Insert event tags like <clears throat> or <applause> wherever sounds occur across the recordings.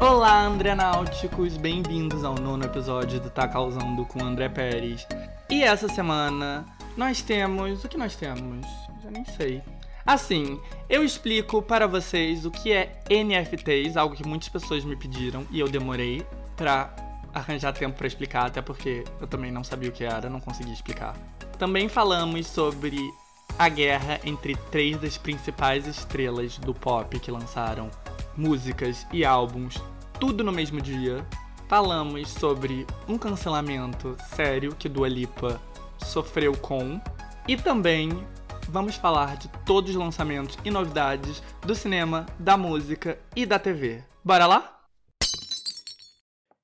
Olá, André Náuticos, bem-vindos ao nono episódio do Tá Causando com André Pérez. E essa semana nós temos. O que nós temos? Já nem sei. Assim, eu explico para vocês o que é NFTs, algo que muitas pessoas me pediram e eu demorei pra arranjar tempo para explicar, até porque eu também não sabia o que era, não consegui explicar. Também falamos sobre a guerra entre três das principais estrelas do pop que lançaram músicas e álbuns tudo no mesmo dia. Falamos sobre um cancelamento sério que Dua Lipa sofreu com e também vamos falar de todos os lançamentos e novidades do cinema, da música e da TV. Bora lá?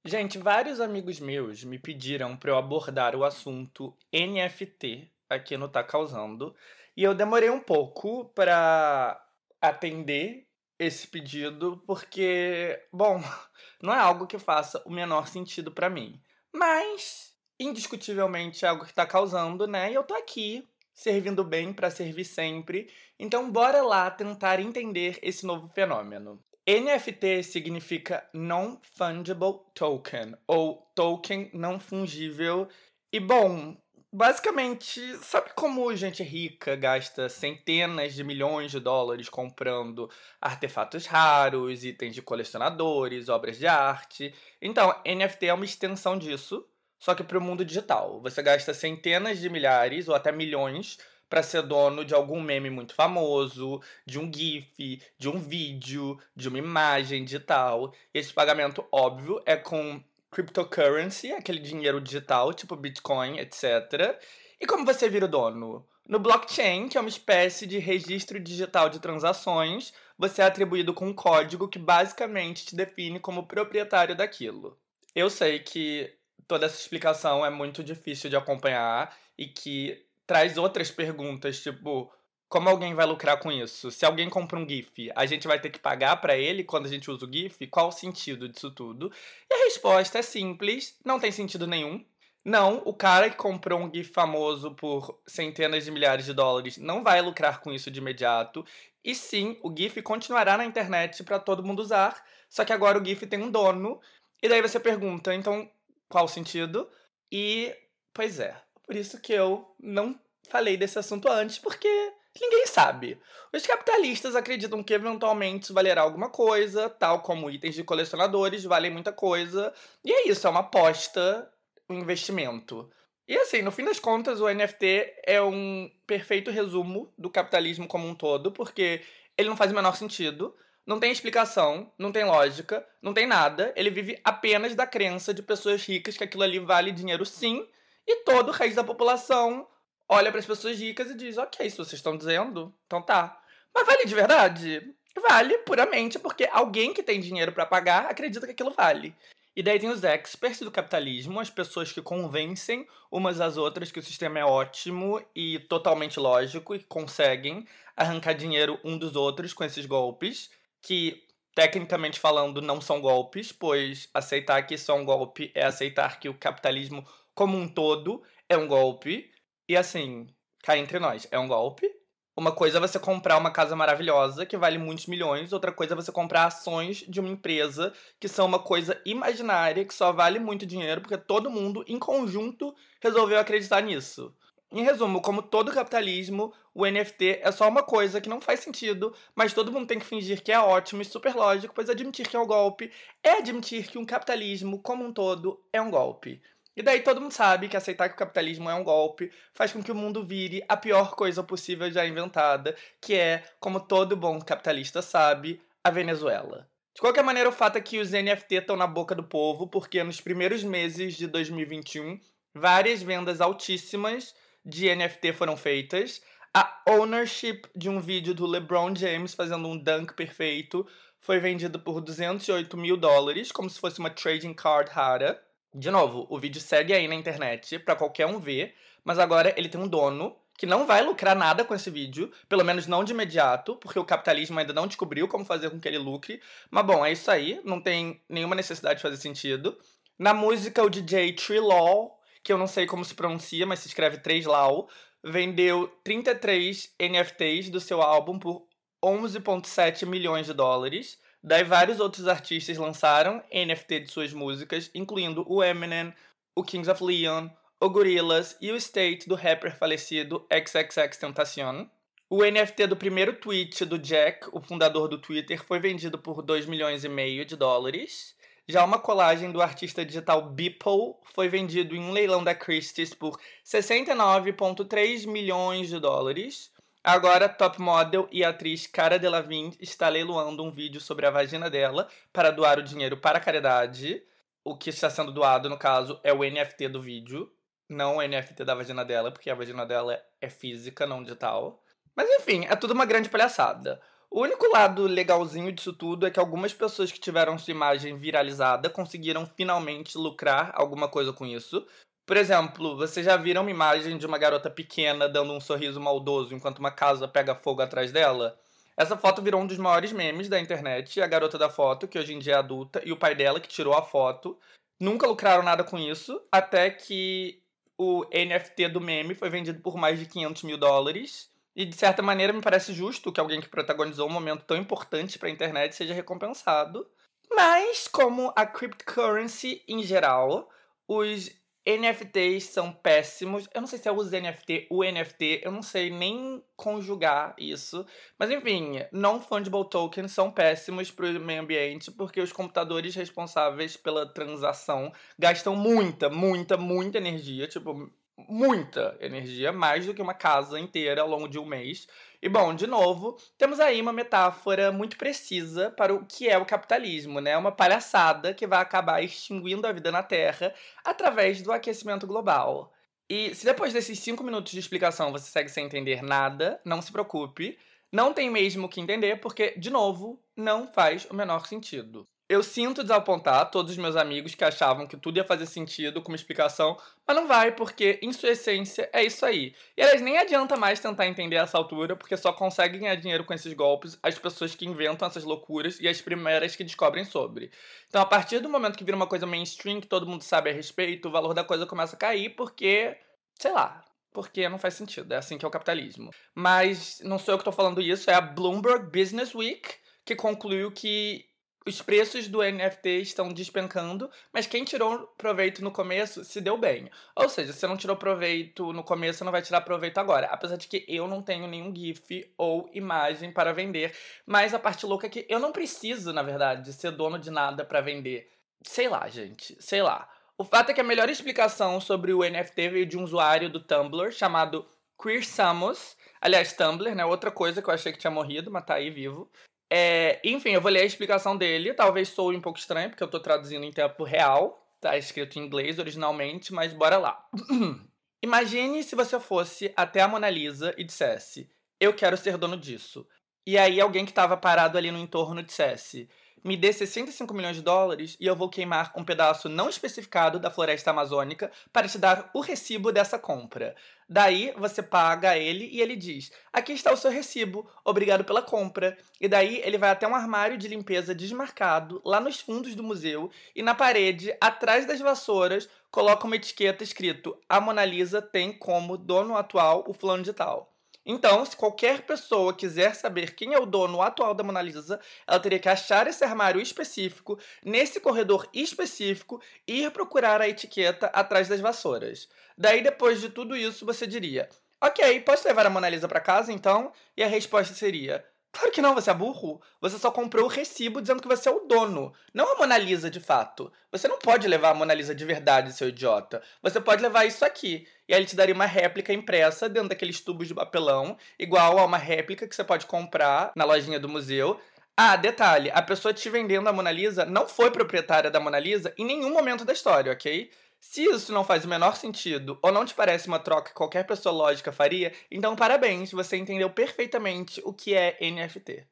Gente, vários amigos meus me pediram para eu abordar o assunto NFT aqui no Tá Causando, e eu demorei um pouco para atender esse pedido, porque, bom, <laughs> não é algo que faça o menor sentido para mim. Mas, indiscutivelmente, é algo que está causando, né? E eu tô aqui, servindo bem para servir sempre. Então, bora lá tentar entender esse novo fenômeno. NFT significa Non-Fungible Token, ou token não fungível. E bom, basicamente, sabe como gente rica gasta centenas de milhões de dólares comprando artefatos raros, itens de colecionadores, obras de arte? Então, NFT é uma extensão disso, só que para o mundo digital. Você gasta centenas de milhares ou até milhões para ser dono de algum meme muito famoso, de um GIF, de um vídeo, de uma imagem digital. Esse pagamento, óbvio, é com cryptocurrency, aquele dinheiro digital, tipo Bitcoin, etc. E como você vira o dono? No blockchain, que é uma espécie de registro digital de transações, você é atribuído com um código que basicamente te define como proprietário daquilo. Eu sei que toda essa explicação é muito difícil de acompanhar e que traz outras perguntas, tipo, como alguém vai lucrar com isso? Se alguém compra um GIF, a gente vai ter que pagar para ele quando a gente usa o GIF? Qual o sentido disso tudo? E a resposta é simples, não tem sentido nenhum. Não, o cara que comprou um GIF famoso por centenas de milhares de dólares não vai lucrar com isso de imediato. E sim, o GIF continuará na internet para todo mundo usar, só que agora o GIF tem um dono. E daí você pergunta, então, qual o sentido? E, pois é, por isso que eu não falei desse assunto antes, porque ninguém sabe. Os capitalistas acreditam que eventualmente isso valerá alguma coisa, tal como itens de colecionadores valem muita coisa. E é isso, é uma aposta, um investimento. E assim, no fim das contas, o NFT é um perfeito resumo do capitalismo como um todo, porque ele não faz o menor sentido, não tem explicação, não tem lógica, não tem nada. Ele vive apenas da crença de pessoas ricas que aquilo ali vale dinheiro sim e todo o resto da população olha para as pessoas ricas e diz: ok, se vocês estão dizendo, então tá. Mas vale de verdade? Vale puramente porque alguém que tem dinheiro para pagar acredita que aquilo vale. E daí tem os experts do capitalismo, as pessoas que convencem umas às outras que o sistema é ótimo e totalmente lógico e conseguem arrancar dinheiro um dos outros com esses golpes, que tecnicamente falando não são golpes, pois aceitar que isso é um golpe é aceitar que o capitalismo como um todo, é um golpe. E assim, cá entre nós, é um golpe. Uma coisa é você comprar uma casa maravilhosa que vale muitos milhões, outra coisa é você comprar ações de uma empresa que são uma coisa imaginária que só vale muito dinheiro porque todo mundo em conjunto resolveu acreditar nisso. Em resumo, como todo capitalismo, o NFT é só uma coisa que não faz sentido, mas todo mundo tem que fingir que é ótimo e super lógico, pois admitir que é um golpe é admitir que um capitalismo como um todo é um golpe. E daí todo mundo sabe que aceitar que o capitalismo é um golpe faz com que o mundo vire a pior coisa possível já inventada, que é, como todo bom capitalista sabe, a Venezuela. De qualquer maneira, o fato é que os NFT estão na boca do povo, porque nos primeiros meses de 2021, várias vendas altíssimas de NFT foram feitas. A ownership de um vídeo do LeBron James fazendo um dunk perfeito foi vendido por 208 mil dólares, como se fosse uma trading card rara. De novo, o vídeo segue aí na internet para qualquer um ver, mas agora ele tem um dono que não vai lucrar nada com esse vídeo, pelo menos não de imediato, porque o capitalismo ainda não descobriu como fazer com que ele lucre. Mas bom, é isso aí, não tem nenhuma necessidade de fazer sentido. Na música, o DJ Trilaw, que eu não sei como se pronuncia, mas se escreve 3Law, vendeu 33 NFTs do seu álbum por 11,7 milhões de dólares Daí vários outros artistas lançaram NFT de suas músicas, incluindo o Eminem, o Kings of Leon, o Gorillaz e o State do rapper falecido XXX Tentacion. O NFT do primeiro tweet do Jack, o fundador do Twitter, foi vendido por 2 milhões e meio de dólares. Já uma colagem do artista digital Beeple foi vendido em um leilão da Christie's por 69,3 milhões de dólares. Agora, top model e atriz Cara Delevingne está leiloando um vídeo sobre a vagina dela para doar o dinheiro para a caridade. O que está sendo doado, no caso, é o NFT do vídeo, não o NFT da vagina dela, porque a vagina dela é física, não digital. Mas enfim, é tudo uma grande palhaçada. O único lado legalzinho disso tudo é que algumas pessoas que tiveram sua imagem viralizada conseguiram finalmente lucrar alguma coisa com isso. Por exemplo, vocês já viram uma imagem de uma garota pequena dando um sorriso maldoso enquanto uma casa pega fogo atrás dela? Essa foto virou um dos maiores memes da internet. A garota da foto, que hoje em dia é adulta, e o pai dela, que tirou a foto, nunca lucraram nada com isso, até que o NFT do meme foi vendido por mais de 500 mil dólares. E de certa maneira me parece justo que alguém que protagonizou um momento tão importante para a internet seja recompensado. Mas, como a cryptocurrency em geral, os NFTs são péssimos. Eu não sei se é o NFT, o NFT, eu não sei nem conjugar isso. Mas enfim, non-fungible tokens são péssimos para o meio ambiente porque os computadores responsáveis pela transação gastam muita, muita, muita energia. Tipo, muita energia, mais do que uma casa inteira ao longo de um mês. E bom, de novo, temos aí uma metáfora muito precisa para o que é o capitalismo, né? Uma palhaçada que vai acabar extinguindo a vida na Terra através do aquecimento global. E se depois desses cinco minutos de explicação você segue sem entender nada, não se preocupe. Não tem mesmo que entender, porque, de novo, não faz o menor sentido. Eu sinto desapontar todos os meus amigos que achavam que tudo ia fazer sentido com uma explicação, mas não vai, porque em sua essência é isso aí. E elas nem adianta mais tentar entender essa altura, porque só conseguem ganhar dinheiro com esses golpes as pessoas que inventam essas loucuras e as primeiras que descobrem sobre. Então, a partir do momento que vira uma coisa mainstream, que todo mundo sabe a respeito, o valor da coisa começa a cair, porque, sei lá, porque não faz sentido. É assim que é o capitalismo. Mas não sou eu que estou falando isso, é a Bloomberg Business Week que concluiu que os preços do NFT estão despencando, mas quem tirou proveito no começo se deu bem. Ou seja, se não tirou proveito no começo, não vai tirar proveito agora. Apesar de que eu não tenho nenhum GIF ou imagem para vender. Mas a parte louca é que eu não preciso, na verdade, ser dono de nada para vender. Sei lá, gente, sei lá. O fato é que a melhor explicação sobre o NFT veio de um usuário do Tumblr chamado Queer Samus. Aliás, Tumblr, né? Outra coisa que eu achei que tinha morrido, mas tá aí vivo. É, enfim, eu vou ler a explicação dele. Talvez soe um pouco estranho, porque eu tô traduzindo em tempo real. Tá escrito em inglês originalmente, mas bora lá. <clears throat> Imagine se você fosse até a Mona Lisa e dissesse: Eu quero ser dono disso. E aí alguém que estava parado ali no entorno dissesse: me dê 65 milhões de dólares e eu vou queimar um pedaço não especificado da floresta amazônica para te dar o recibo dessa compra. Daí você paga a ele e ele diz: Aqui está o seu recibo, obrigado pela compra. E daí ele vai até um armário de limpeza desmarcado, lá nos fundos do museu, e na parede, atrás das vassouras, coloca uma etiqueta escrito: A Mona Lisa tem como dono atual o fulano de tal. Então, se qualquer pessoa quiser saber quem é o dono atual da Mona Lisa, ela teria que achar esse armário específico, nesse corredor específico, e ir procurar a etiqueta atrás das vassouras. Daí, depois de tudo isso, você diria: Ok, posso levar a Mona Lisa para casa então? E a resposta seria: Claro que não, você é burro. Você só comprou o recibo dizendo que você é o dono, não a Mona Lisa de fato. Você não pode levar a Mona Lisa de verdade, seu idiota. Você pode levar isso aqui. E aí ele te daria uma réplica impressa dentro daqueles tubos de papelão, igual a uma réplica que você pode comprar na lojinha do museu. Ah, detalhe, a pessoa te vendendo a Mona Lisa não foi proprietária da Mona Lisa em nenhum momento da história, ok? Se isso não faz o menor sentido ou não te parece uma troca que qualquer pessoa lógica faria, então parabéns, você entendeu perfeitamente o que é NFT.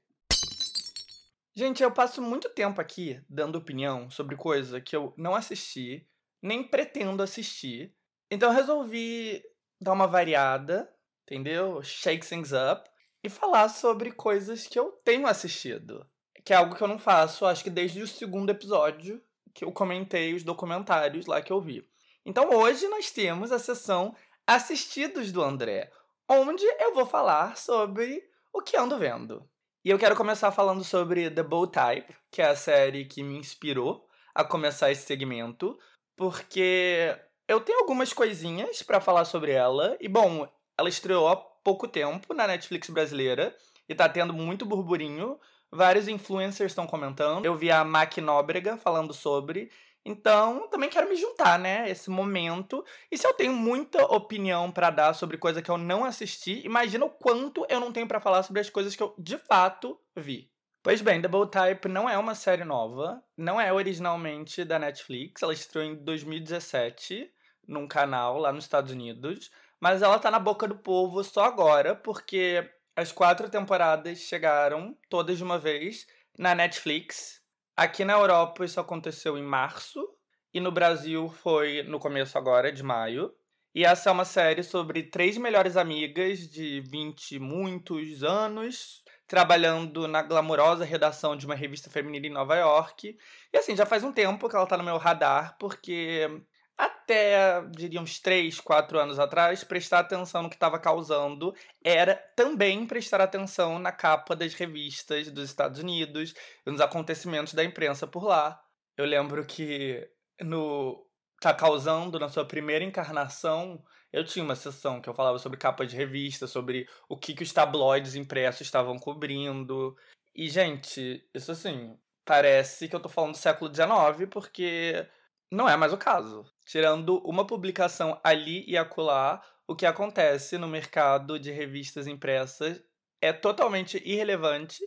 Gente, eu passo muito tempo aqui dando opinião sobre coisa que eu não assisti, nem pretendo assistir. Então eu resolvi dar uma variada, entendeu? Shake things up e falar sobre coisas que eu tenho assistido. Que é algo que eu não faço, acho que desde o segundo episódio que eu comentei os documentários lá que eu vi. Então hoje nós temos a sessão Assistidos do André, onde eu vou falar sobre o que ando vendo. E eu quero começar falando sobre The Bold Type, que é a série que me inspirou a começar esse segmento, porque eu tenho algumas coisinhas para falar sobre ela. E bom, ela estreou há pouco tempo na Netflix brasileira e tá tendo muito burburinho. Vários influencers estão comentando. Eu vi a Mac Nóbrega falando sobre. Então, também quero me juntar, né? Esse momento. E se eu tenho muita opinião para dar sobre coisa que eu não assisti, imagina o quanto eu não tenho para falar sobre as coisas que eu de fato vi. Pois bem, Double Type não é uma série nova, não é originalmente da Netflix, ela estreou em 2017 num canal lá nos Estados Unidos, mas ela tá na boca do povo só agora, porque as quatro temporadas chegaram todas de uma vez na Netflix Aqui na Europa isso aconteceu em março e no Brasil foi no começo agora de maio. E essa é uma série sobre três melhores amigas de 20 muitos anos, trabalhando na glamourosa redação de uma revista feminina em Nova York. E assim, já faz um tempo que ela tá no meu radar, porque até, diria, uns 3, 4 anos atrás, prestar atenção no que estava causando era também prestar atenção na capa das revistas dos Estados Unidos e nos acontecimentos da imprensa por lá. Eu lembro que no Tá Causando, na sua primeira encarnação, eu tinha uma sessão que eu falava sobre capa de revista, sobre o que, que os tabloides impressos estavam cobrindo. E, gente, isso assim, parece que eu tô falando do século XIX, porque não é mais o caso. Tirando uma publicação ali e acolá, o que acontece no mercado de revistas impressas é totalmente irrelevante,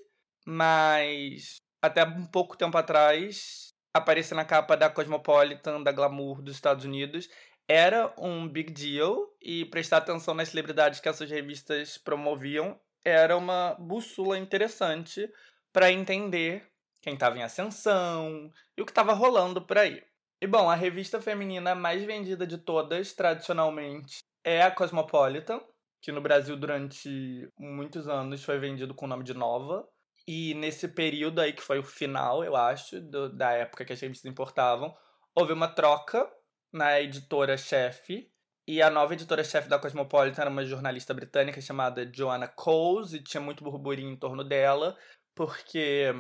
mas até um pouco tempo atrás, aparecer na capa da Cosmopolitan, da Glamour dos Estados Unidos, era um big deal e prestar atenção nas celebridades que essas revistas promoviam era uma bússola interessante para entender quem estava em ascensão e o que estava rolando por aí. E bom, a revista feminina mais vendida de todas, tradicionalmente, é a Cosmopolitan, que no Brasil durante muitos anos foi vendido com o nome de Nova. E nesse período aí, que foi o final, eu acho, do, da época que as revistas importavam, houve uma troca na editora-chefe. E a nova editora-chefe da Cosmopolitan era uma jornalista britânica chamada Joanna Coles, e tinha muito burburinho em torno dela, porque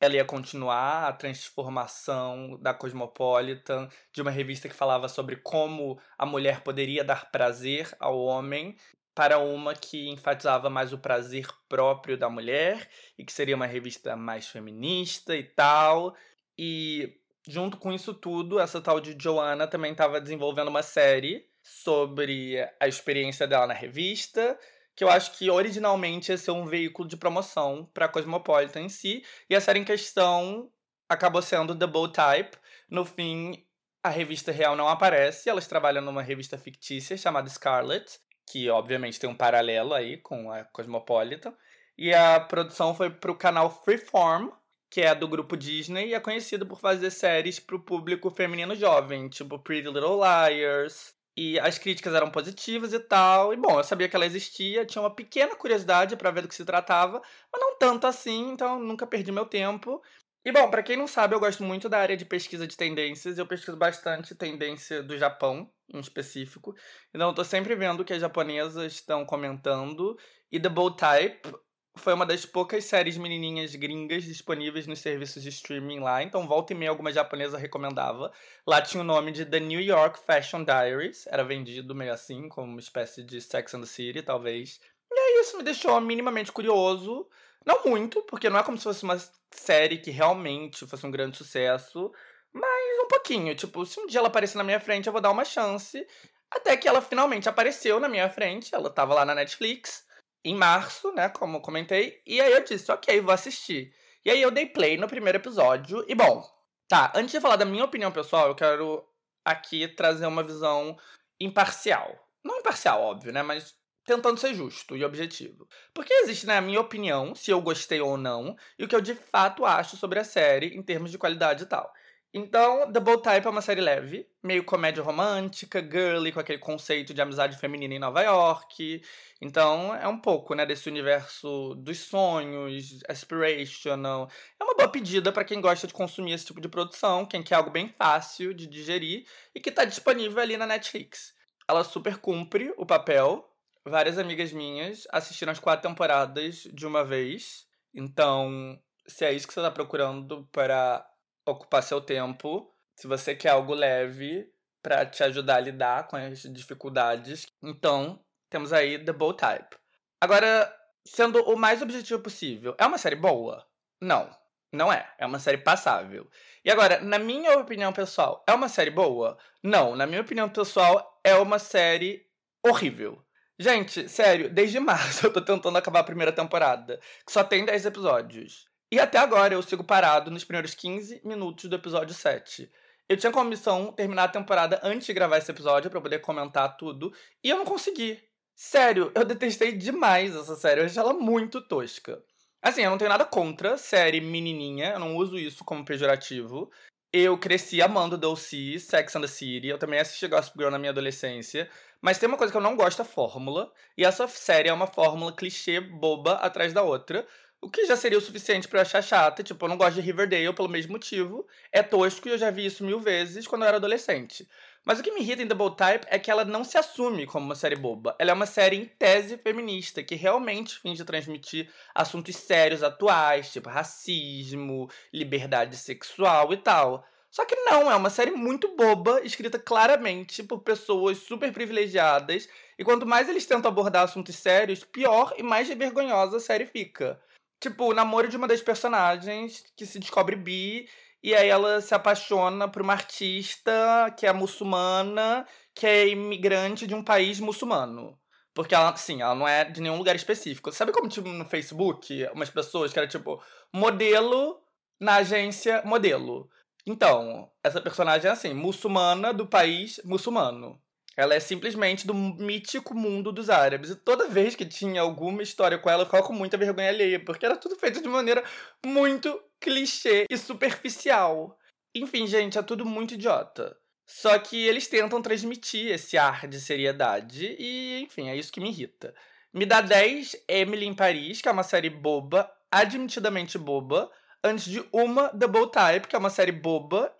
ela ia continuar a transformação da Cosmopolitan de uma revista que falava sobre como a mulher poderia dar prazer ao homem para uma que enfatizava mais o prazer próprio da mulher e que seria uma revista mais feminista e tal. E junto com isso tudo, essa tal de Joanna também estava desenvolvendo uma série sobre a experiência dela na revista, que eu acho que originalmente ia ser um veículo de promoção para Cosmopolitan em si, e a série em questão acabou sendo The Bold Type. No fim, a revista real não aparece, elas trabalham numa revista fictícia chamada Scarlet, que obviamente tem um paralelo aí com a Cosmopolitan. E a produção foi para o canal Freeform, que é do grupo Disney e é conhecido por fazer séries para o público feminino jovem, tipo Pretty Little Liars, e as críticas eram positivas e tal. E bom, eu sabia que ela existia, tinha uma pequena curiosidade para ver do que se tratava, mas não tanto assim, então nunca perdi meu tempo. E bom, para quem não sabe, eu gosto muito da área de pesquisa de tendências. Eu pesquiso bastante tendência do Japão, em específico. Então eu tô sempre vendo o que as japonesas estão comentando. E The Bold Type foi uma das poucas séries menininhas gringas disponíveis nos serviços de streaming lá, então volta e meia alguma japonesa recomendava. Lá tinha o nome de The New York Fashion Diaries, era vendido meio assim, como uma espécie de Sex and the City, talvez. E aí isso me deixou minimamente curioso. Não muito, porque não é como se fosse uma série que realmente fosse um grande sucesso, mas um pouquinho. Tipo, se um dia ela aparecer na minha frente, eu vou dar uma chance. Até que ela finalmente apareceu na minha frente, ela tava lá na Netflix em março, né? Como comentei. E aí eu disse, ok, vou assistir. E aí eu dei play no primeiro episódio. E bom, tá, antes de falar da minha opinião pessoal, eu quero aqui trazer uma visão imparcial. Não imparcial, óbvio, né? Mas tentando ser justo e objetivo. Porque existe, né, a minha opinião, se eu gostei ou não, e o que eu de fato acho sobre a série em termos de qualidade e tal. Então, Bold Type é uma série leve, meio comédia romântica, girly, com aquele conceito de amizade feminina em Nova York. Então, é um pouco, né, desse universo dos sonhos, aspirational. É uma boa pedida para quem gosta de consumir esse tipo de produção, quem quer algo bem fácil de digerir e que está disponível ali na Netflix. Ela super cumpre o papel. Várias amigas minhas assistiram as quatro temporadas de uma vez Então, se é isso que você tá procurando para ocupar seu tempo, se você quer algo leve para te ajudar a lidar com as dificuldades, então temos aí The Bold Type. Agora, sendo o mais objetivo possível, é uma série boa? Não, não é. É uma série passável. E agora, na minha opinião pessoal, é uma série boa? Não, na minha opinião pessoal, é uma série horrível. Gente, sério, desde <laughs> março eu tô tentando acabar a primeira temporada, que só tem 10 episódios. E até agora eu sigo parado nos primeiros 15 minutos do episódio 7. Eu tinha como missão terminar a temporada antes de gravar esse episódio para poder comentar tudo, e eu não consegui. Sério, eu detestei demais essa série, eu achei ela muito tosca. Assim, eu não tenho nada contra série menininha, eu não uso isso como pejorativo. Eu cresci amando Dulce, Sex and the City, eu também assisti Gossip Girl na minha adolescência, mas tem uma coisa que eu não gosto, a fórmula, e essa série é uma fórmula clichê boba atrás da outra, o que já seria o suficiente para eu achar chata, tipo, eu não gosto de Riverdale pelo mesmo motivo, é tosco e eu já vi isso mil vezes quando eu era adolescente. Mas o que me irrita em Double Type é que ela não se assume como uma série boba. Ela é uma série em tese feminista, que realmente finge transmitir assuntos sérios atuais, tipo racismo, liberdade sexual e tal. Só que não, é uma série muito boba, escrita claramente por pessoas super privilegiadas, e quanto mais eles tentam abordar assuntos sérios, pior e mais vergonhosa a série fica. Tipo, o namoro de uma das personagens que se descobre bi e aí ela se apaixona por uma artista que é muçulmana, que é imigrante de um país muçulmano. Porque ela, sim, ela não é de nenhum lugar específico. Sabe como, tipo, no Facebook, umas pessoas que era, tipo, modelo na agência modelo. Então, essa personagem é assim, muçulmana do país muçulmano. Ela é simplesmente do mítico mundo dos árabes. E toda vez que tinha alguma história com ela, eu ficava com muita vergonha alheia, porque era tudo feito de maneira muito clichê e superficial. Enfim, gente, é tudo muito idiota. Só que eles tentam transmitir esse ar de seriedade e, enfim, é isso que me irrita. Me dá 10 Emily em Paris, que é uma série boba, admitidamente boba, antes de uma Double Type, que é uma série boba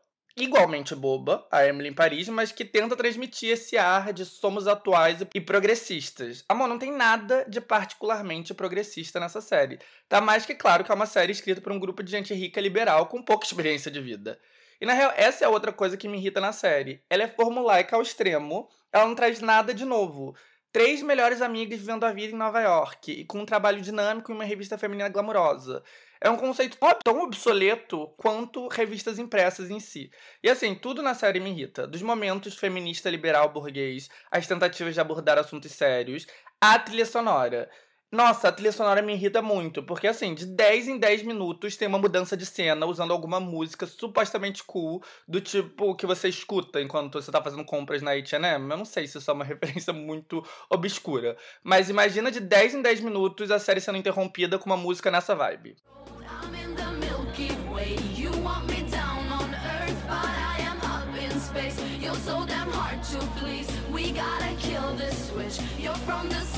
igualmente boba, a Emily em Paris, mas que tenta transmitir esse ar de somos atuais e progressistas. Amor, não tem nada de particularmente progressista nessa série. Tá mais que claro que é uma série escrita por um grupo de gente rica liberal com pouca <laughs> experiência de vida. E na real, essa é outra coisa que me irrita na série. Ela é formulaica ao extremo, ela não traz nada de novo. Três melhores amigas vivendo a vida em Nova York e com um trabalho dinâmico em uma revista feminina glamurosa. É um conceito tão obsoleto quanto revistas impressas em si. E assim, tudo na série me irrita. Dos momentos feminista liberal burguês, as tentativas de abordar assuntos sérios, a trilha sonora. Nossa, a trilha sonora me irrita muito, porque assim, de 10 em 10 minutos tem uma mudança de cena usando alguma música supostamente cool, do tipo que você escuta enquanto você tá fazendo compras na H&M. Eu não sei se isso é uma <laughs> referência muito obscura, mas imagina de 10 em 10 minutos a série sendo interrompida com uma música nessa vibe. from the 70s, but I'm a 90s bitch. I love it. I love it.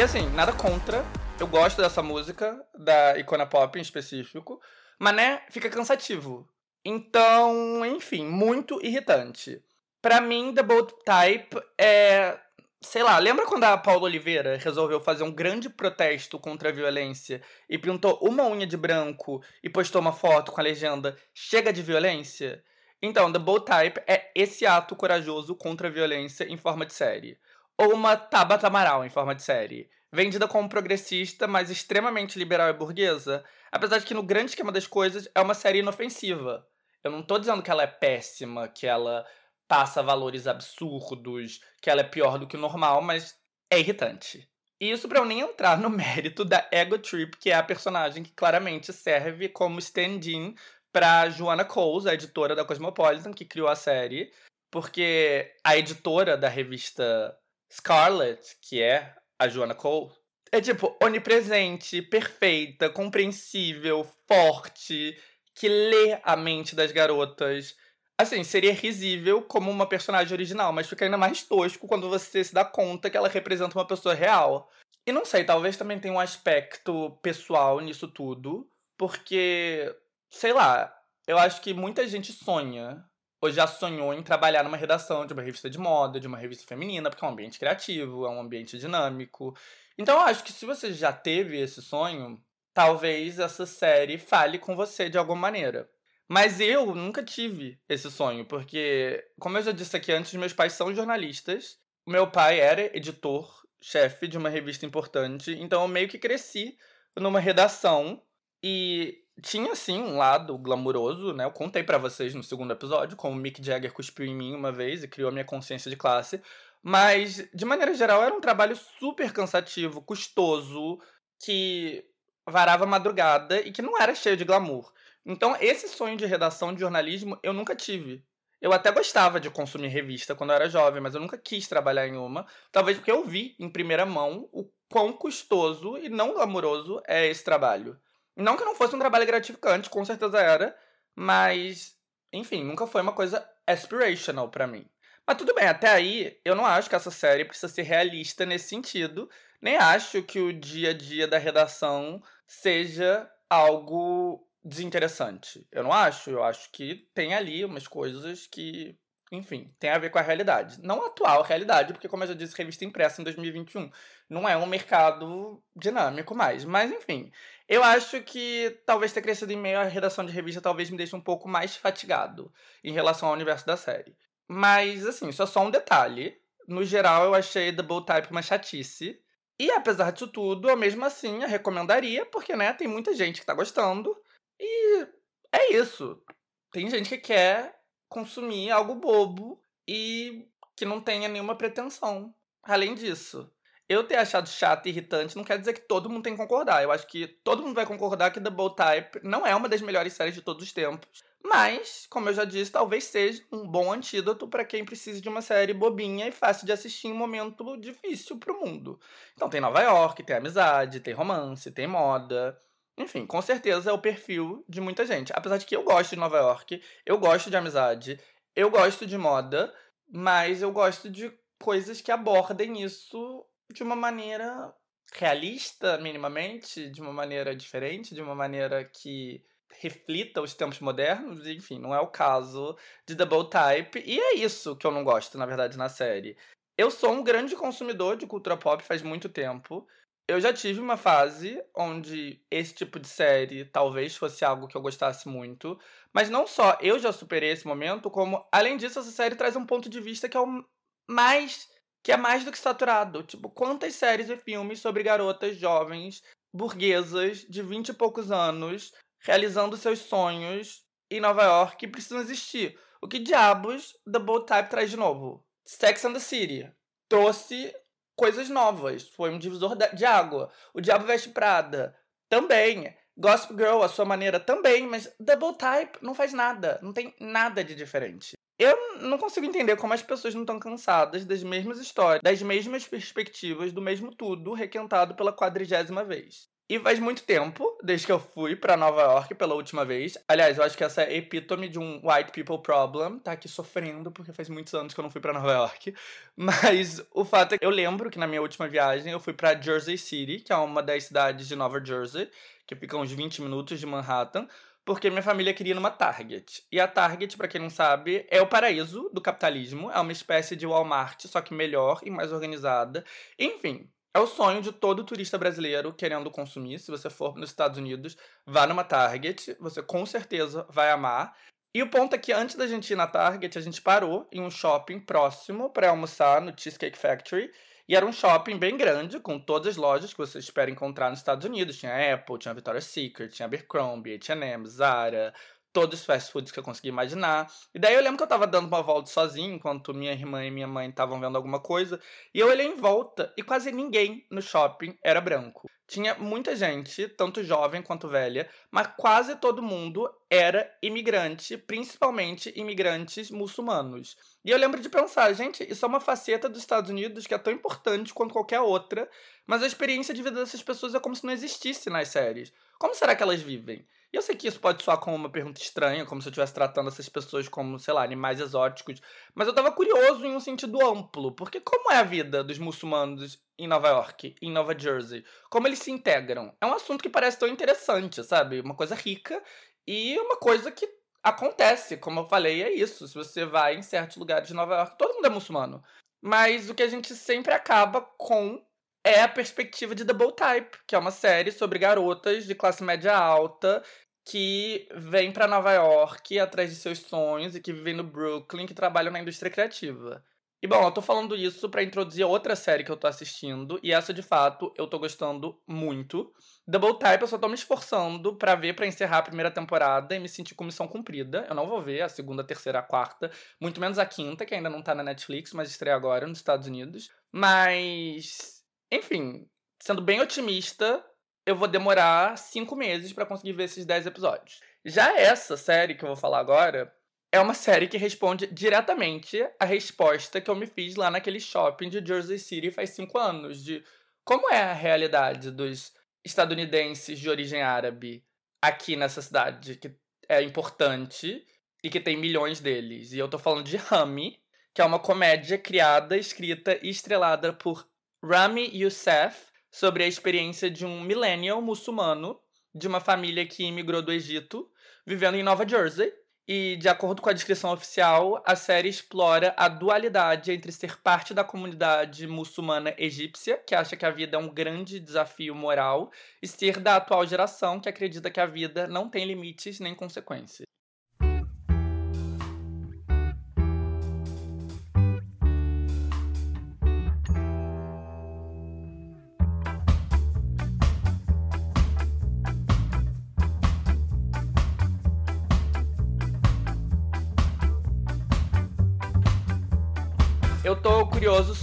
E assim, nada contra. Eu gosto dessa música, da Icona Pop em específico, mas né, fica cansativo. Então, enfim, muito irritante. Para mim, The Bold Type é sei lá, lembra quando a Paula Oliveira resolveu fazer um grande protesto contra a violência e pintou uma unha de branco e postou uma foto com a legenda Chega de violência? Então, The Bold Type é esse ato corajoso contra a violência em forma de série. Ou uma Tabata Amaral em forma de série. Vendida como progressista, mas extremamente liberal e burguesa, apesar de que no grande esquema das coisas é uma série inofensiva. Eu não tô dizendo que ela é péssima, que ela passa valores absurdos, que ela é pior do que o normal, mas é irritante. E isso para eu nem entrar no <laughs> mérito da Ego Trip, que é a personagem que claramente serve como stand-in para Joanna Coles, a editora da Cosmopolitan, que criou a série, porque a editora da revista Scarlet, que é a Joanna Coles, é tipo onipresente, perfeita, compreensível, forte, que lê a mente das garotas, Assim, seria risível como uma personagem original, mas fica ainda mais tosco quando você se dá conta que ela representa uma pessoa real. E não sei, talvez também tenha um aspecto pessoal nisso tudo, porque sei lá, eu acho que muita gente sonha ou já sonhou em trabalhar numa redação de uma revista de moda, de uma revista feminina, porque é um ambiente criativo, é um ambiente dinâmico. Então eu acho que se você já teve esse sonho, talvez essa série fale com você de alguma maneira. Mas eu nunca tive esse sonho, porque, como eu já disse aqui antes, meus pais são jornalistas. Meu pai era editor, chefe de uma revista importante, então eu meio que cresci numa redação e tinha sim um lado glamuroso, né? Eu contei para vocês no segundo episódio como Mick Jagger cuspiu em mim uma vez e criou a minha consciência de classe, mas de maneira geral era um trabalho super cansativo, custoso, que varava madrugada e que não era cheio de glamour. Então, esse sonho de redação de jornalismo eu nunca tive. Eu até gostava de consumir revista quando eu era jovem, mas eu nunca quis trabalhar em uma. Talvez porque eu vi em primeira mão o quão custoso e não glamouroso é esse trabalho. Não que não fosse um trabalho gratificante, com certeza era, mas, enfim, nunca foi uma coisa aspirational para mim. Mas tudo bem, até aí eu não acho que essa série precisa ser realista nesse sentido, nem acho que o dia a dia da redação seja algo desinteressante. Eu não acho, eu acho que tem ali umas coisas que enfim, tem a ver com a realidade. Não a atual realidade, porque, como eu já disse, revista impressa em 2021 não é um mercado dinâmico mais. Mas, enfim, eu acho que talvez ter crescido em meio à redação de revista talvez me deixe um pouco mais fatigado em relação ao universo da série. Mas, assim, isso é só um detalhe. No geral, eu achei Bold Type uma chatice. E, apesar disso tudo, eu mesmo assim a recomendaria, porque, né, tem muita gente que tá gostando. E é isso. Tem gente que quer consumir algo bobo e que não tenha nenhuma pretensão. Além disso, eu ter achado chato e irritante não quer dizer que todo mundo tem que concordar. Eu acho que todo mundo vai concordar que The Bold Type não é uma das melhores séries de todos os tempos. Mas, como eu já disse, talvez seja um bom antídoto para quem precisa de uma série bobinha e fácil de assistir em um momento difícil para o mundo. Então tem Nova York, tem amizade, tem romance, tem moda. Enfim, com certeza é o perfil de muita gente. Apesar de que eu gosto de Nova York, eu gosto de amizade, eu gosto de moda, mas eu gosto de coisas que abordem isso de uma maneira realista, minimamente, de uma maneira diferente, de uma maneira que reflita os tempos modernos, enfim, não é o caso de Double Type, e é isso que eu não gosto, na verdade, na série. Eu sou um grande consumidor de cultura pop faz muito tempo, eu já tive uma fase onde esse tipo de série talvez fosse algo que eu gostasse muito, mas não só eu já superei esse momento, como além disso essa série traz um ponto de vista que é o mais que é mais do que saturado. Tipo, quantas séries e filmes sobre garotas jovens, burguesas, de vinte e poucos anos, realizando seus sonhos em Nova York precisam existir? O que diabos The Bold Type traz de novo? Sex and the City trouxe coisas novas. Foi um divisor de água. O Diabo Veste Prada também. Gospel Girl, a sua maneira também, mas Double Type não faz nada. Não tem nada de diferente. Eu não consigo entender como as pessoas não estão cansadas das mesmas histórias, das mesmas perspectivas, do mesmo tudo requentado pela quadrigésima vez. E faz muito tempo, desde que eu fui para Nova York pela última vez. Aliás, eu acho que essa é a epítome de um white people problem. Tá aqui sofrendo, porque faz muitos anos que eu não fui para Nova York. <laughs> Mas o fato é que eu lembro que na minha última viagem eu fui para Jersey City, que é uma das cidades de Nova Jersey, que fica uns 20 minutos de Manhattan, porque minha família queria ir numa Target. E a Target, para quem não sabe, é o paraíso do capitalismo. É uma espécie de Walmart, só que melhor e mais organizada. Enfim, é o sonho de todo turista brasileiro querendo consumir. Se você for nos Estados Unidos, vá numa Target, você com certeza vai amar. E o ponto é que antes da gente ir na Target, a gente parou em um shopping próximo para almoçar no Cheesecake Factory. E era um shopping bem grande, com todas as lojas que você espera encontrar nos Estados Unidos. Tinha Apple, tinha Victoria's Secret, tinha Abercrombie, H&M, Zara, todos os fast foods que eu consegui imaginar. E daí eu lembro que eu tava dando uma volta sozinho, enquanto minha irmã e minha mãe estavam vendo alguma coisa, e eu olhei em volta e quase ninguém no shopping era branco. Tinha muita gente, tanto jovem quanto velha, mas quase todo mundo era imigrante, principalmente imigrantes muçulmanos. E eu lembro de pensar, gente, isso é uma faceta dos Estados Unidos que é tão importante quanto qualquer outra, mas a experiência de vida dessas pessoas é como se não existisse nas séries. Como será que elas vivem? E eu sei que isso pode soar como uma pergunta estranha, como se eu estivesse tratando essas pessoas como, sei lá, animais exóticos. Mas eu tava curioso em um sentido amplo. Porque como é a vida dos muçulmanos em Nova York, em Nova Jersey? Como eles se integram? É um assunto que parece tão interessante, sabe? Uma coisa rica E uma coisa que acontece, como eu falei, é isso. Se você vai em certos lugares de Nova York, todo mundo é muçulmano. Mas o que a gente sempre acaba com é a perspectiva de Double Type, que é uma série sobre garotas de classe média alta que vêm para Nova York atrás de seus sonhos e que vivem no Brooklyn, que trabalham na indústria criativa. E bom, eu tô falando isso para introduzir outra série que eu tô assistindo, e essa de fato eu tô gostando muito. Double Type eu só tô me esforçando para ver para encerrar a primeira temporada e me sentir com missão cumprida. Eu não vou ver a segunda, a terceira, a quarta, muito menos a quinta, que ainda não tá na Netflix, mas estreia agora nos Estados Unidos. Mas, enfim, sendo bem otimista, eu vou demorar cinco meses para conseguir ver esses dez episódios. Já essa série que eu vou falar agora, é uma série que responde diretamente à resposta que eu me fiz lá naquele shopping de Jersey City faz cinco anos, de como é a realidade dos estadunidenses de origem árabe aqui nessa cidade, que é importante e que tem milhões deles. E eu tô falando de Rami, que é uma comédia criada, escrita e estrelada por Rami Youssef, sobre a experiência de um millennial muçulmano de uma família que imigrou do Egito, vivendo em Nova Jersey, e, de acordo com a descrição oficial, a série explora a dualidade entre ser parte da comunidade muçulmana egípcia, que acha que a vida é um grande desafio moral, e ser da atual geração, que acredita que a vida não tem limites nem consequências.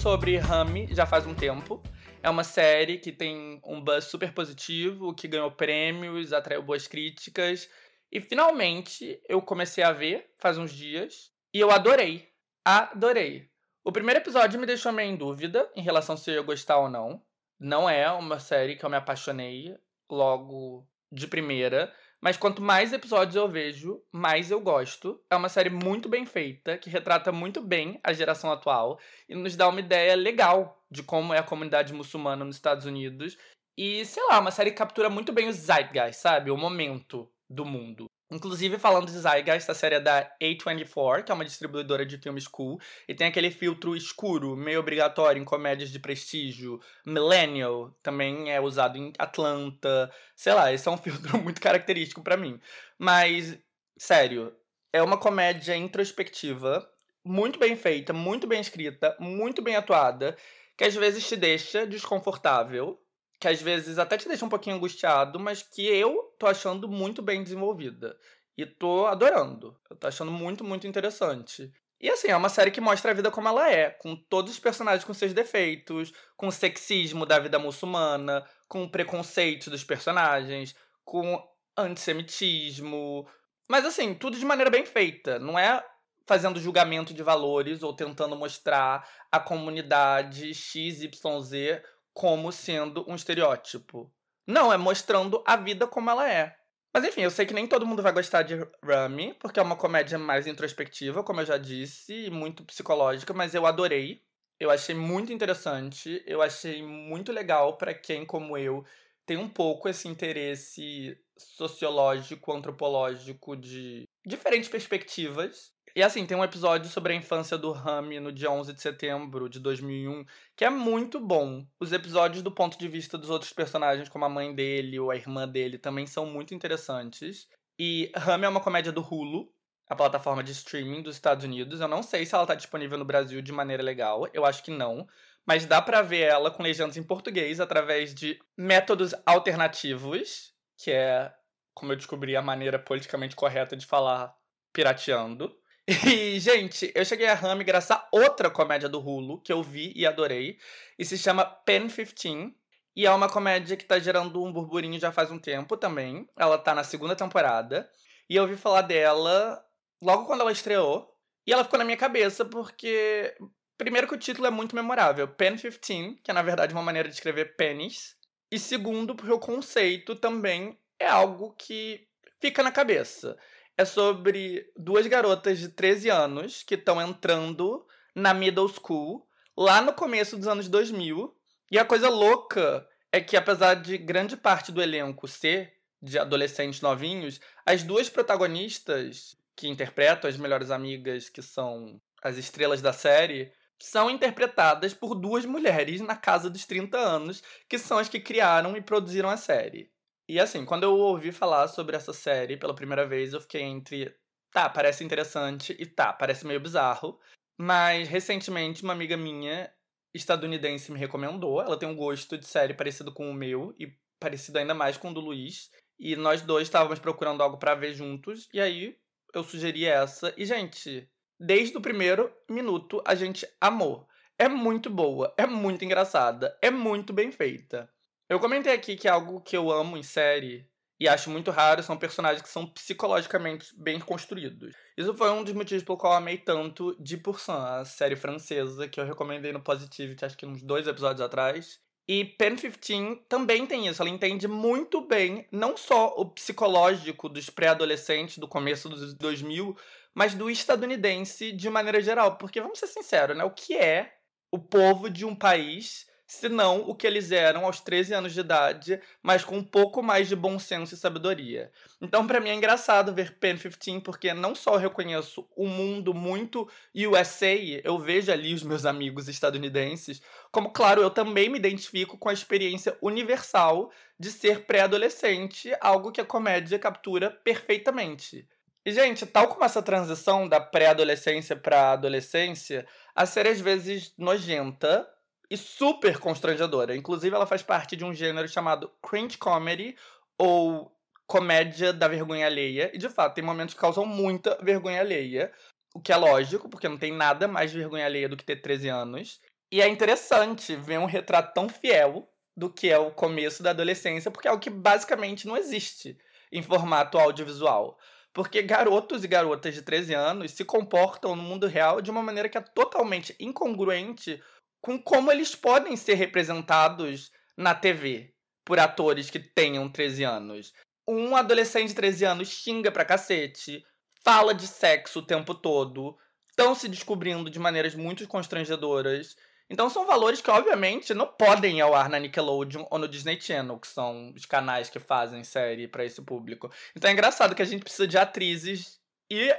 Sobre Rami já faz um tempo. É uma série que tem um buzz super positivo, que ganhou prêmios, atraiu boas críticas. E finalmente eu comecei a ver faz uns dias e eu adorei. Adorei. O primeiro episódio me deixou meio em dúvida em relação se eu ia gostar ou não. Não é uma série que eu me apaixonei logo de primeira. Mas quanto mais episódios eu vejo, mais eu gosto. É uma série muito bem feita, que retrata muito bem a geração atual e nos dá uma ideia legal de como é a comunidade muçulmana nos Estados Unidos. E, sei lá, uma série que captura muito bem o zeitgeist, sabe? O momento do mundo. Inclusive, falando de Zeitgeist, a série é da A24, que é uma distribuidora de filmes cool, e tem aquele filtro escuro, meio obrigatório em comédias de prestígio. Millennial também é usado em Atlanta. Sei lá, esse é um <laughs> filtro muito característico para mim. Mas, sério, é uma comédia introspectiva, muito bem feita, muito bem escrita, muito bem atuada, que às vezes te deixa desconfortável, que às vezes até te deixa um pouquinho angustiado, mas que eu tô achando muito bem desenvolvida. E tô adorando. Eu tô achando muito, muito interessante. E assim, é uma série que mostra a vida como ela é, com todos os personagens com seus defeitos, com o sexismo da vida muçulmana, com o preconceito dos personagens, com antissemitismo. Mas assim, tudo de maneira bem feita. Não é fazendo julgamento de valores ou tentando mostrar a comunidade XYZ como sendo um estereótipo. Não, é mostrando a vida como ela é. Mas enfim, eu sei que nem todo mundo vai gostar de Rami, porque é uma comédia mais introspectiva, como eu já disse, muito psicológica, mas eu adorei. Eu achei muito interessante, eu achei muito legal para quem, como eu, tem um pouco esse interesse sociológico, antropológico de diferentes perspectivas. E assim, tem um episódio sobre a infância do Rami no dia 11 de setembro de 2001, que é muito bom. Os episódios do ponto de vista dos outros personagens, como a mãe dele ou a irmã dele, também são muito interessantes. E Rami é uma comédia do Hulu, a plataforma de streaming dos Estados Unidos. Eu não sei se ela está disponível no Brasil de maneira legal, eu acho que não. Mas dá para ver ela com legendas em português através de métodos alternativos, que é, como eu descobri, a maneira politicamente correta de falar pirateando. <laughs> E, gente, eu cheguei a Rami graças a outra comédia do Hulu que eu vi e adorei. E se chama Pen 15. E é uma comédia que tá gerando um burburinho já faz um tempo também. Ela tá na segunda temporada. E eu ouvi falar dela logo quando ela estreou. E ela ficou na minha cabeça porque. Primeiro, que o título é muito memorável: Pen 15, que é na verdade uma maneira de escrever pênis. E segundo, porque o conceito também é algo que fica na cabeça é sobre duas garotas de 13 anos que estão entrando na middle school lá no começo dos anos 2000. E a coisa louca é que, apesar de grande parte do elenco ser de adolescentes novinhos, as duas protagonistas que interpretam as melhores amigas, que são as estrelas da série, são interpretadas por duas mulheres na casa dos 30 anos, que são as que criaram e produziram a série. E assim, quando eu ouvi falar sobre essa série pela primeira vez, eu fiquei entre tá, parece interessante e tá, parece meio bizarro. Mas recentemente uma amiga minha estadunidense me recomendou. Ela tem um gosto de série parecido com o meu e parecido ainda mais com o do Luiz. E nós dois estávamos procurando algo para ver juntos. E aí eu sugeri essa. E, gente, desde o primeiro minuto a gente amou. É muito boa, é muito engraçada, é muito bem feita. Eu comentei aqui que algo que eu amo em série e acho muito raro são personagens que são psicologicamente bem construídos. Isso foi um dos motivos pelo qual eu amei tanto de Pourcent, a série francesa que eu recomendei no Positivity, acho que uns dois episódios atrás. E Pen 15 também tem isso, ela entende muito bem não só o psicológico dos pré-adolescentes do começo dos 2000, mas do estadunidense de maneira geral. Porque vamos ser sinceros, né? O que é o povo de um país se não o que eles eram aos 13 anos de idade, mas com um pouco mais de bom senso e sabedoria. Então, para mim é engraçado ver Pen 15, porque não só eu reconheço um mundo muito USA, eu vejo ali os meus amigos estadunidenses, como, claro, eu também me identifico com a experiência universal de ser pré-adolescente, algo que a comédia captura perfeitamente. E, gente, tal como essa transição da pré-adolescência para adolescência, a série às vezes nojenta, e super constrangedora. Inclusive, ela faz parte de um gênero chamado cringe comedy ou comédia da vergonha alheia. E de fato, tem momentos que causam muita vergonha alheia. O que é lógico, porque não tem nada mais vergonha alheia do que ter 13 anos. E é interessante ver um retrato tão fiel do que é o começo da adolescência, porque é o que basicamente não existe em formato audiovisual. Porque garotos e garotas de 13 anos se comportam no mundo real de uma maneira que é totalmente incongruente com como eles podem ser representados na TV por atores que tenham 13 anos. Um adolescente de 13 anos xinga pra cacete, fala de sexo o tempo todo, estão se descobrindo de maneiras muito constrangedoras. Então são valores que, obviamente, não podem ir ao ar na Nickelodeon ou no Disney Channel, que são os canais que fazem série para esse público. Então é engraçado que a gente precisa de atrizes e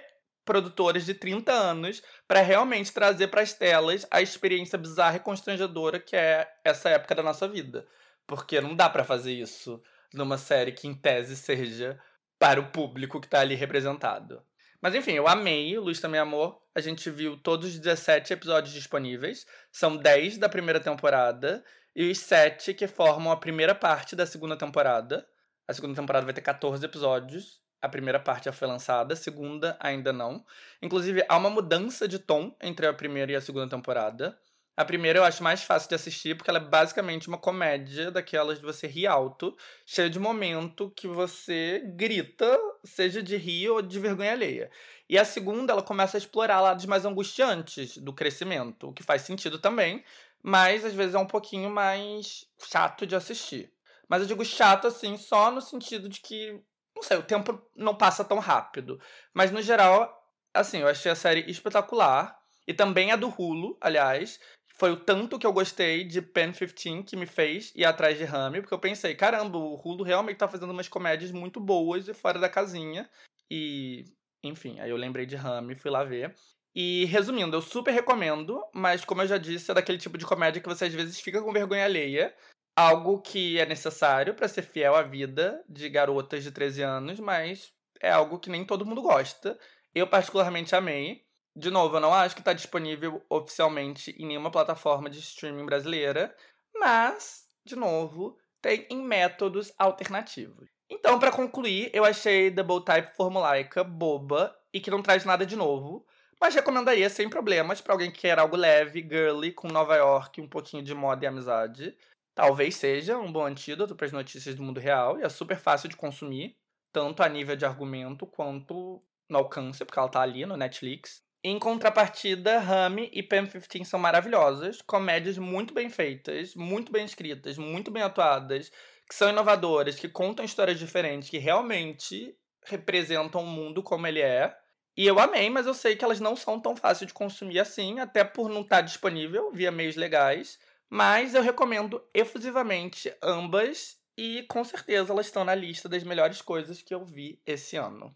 produtoras de 30 anos para realmente trazer para as telas a experiência bizarra e constrangedora que é essa época da nossa vida. Porque não dá para fazer isso numa série que, em tese, seja para o público que está ali representado. Mas enfim, eu amei, o Luiz também amou. A gente viu todos os 17 episódios disponíveis. São 10 da primeira temporada e os 7 que formam a primeira parte da segunda temporada. A segunda temporada vai ter 14 episódios a primeira parte já foi lançada, a segunda ainda não. Inclusive, há uma mudança de tom entre a primeira e a segunda temporada. A primeira eu acho mais fácil de assistir porque ela é basicamente uma comédia daquelas de você rir alto, cheia de momento que você grita, seja de rir ou de vergonha alheia. E a segunda, ela começa a explorar lados mais angustiantes do crescimento, o que faz sentido também, mas às vezes é um pouquinho mais chato de assistir. Mas eu digo chato assim só no sentido de que não sei, o tempo não passa tão rápido. Mas no geral, assim, eu achei a série espetacular. E também a do Hulu, aliás. Foi o tanto que eu gostei de Pen 15 que me fez ir atrás de Rami, porque eu pensei, caramba, o Hulu realmente tá fazendo umas comédias muito boas e fora da casinha. E, enfim, aí eu lembrei de Rami, fui lá ver. E resumindo, eu super recomendo, mas como eu já disse, é daquele tipo de comédia que você às vezes fica com vergonha alheia algo que é necessário para ser fiel à vida de garotas de 13 anos, mas é algo que nem todo mundo gosta. Eu particularmente amei. De novo, eu não acho que está disponível oficialmente em nenhuma plataforma de streaming brasileira, mas, de novo, tem em métodos alternativos. Então, para concluir, eu achei Double Type formulaica boba e que não traz nada de novo, mas recomendaria sem problemas para alguém que quer algo leve, girly, com Nova York, um pouquinho de moda e amizade. Talvez seja um bom antídoto para as notícias do mundo real e é super fácil de consumir, tanto a nível de argumento quanto no alcance, porque ela tá ali no Netflix. Em contrapartida, Rami e Pen 15 são maravilhosas, comédias muito bem feitas, muito bem escritas, muito bem atuadas, que são inovadoras, que contam histórias diferentes, que realmente representam o mundo como ele é. E eu amei, mas eu sei que elas não são tão fáceis de consumir assim, até por não estar tá disponível via meios legais. Mas eu recomendo efusivamente ambas e com certeza elas estão na lista das melhores coisas que eu vi esse ano.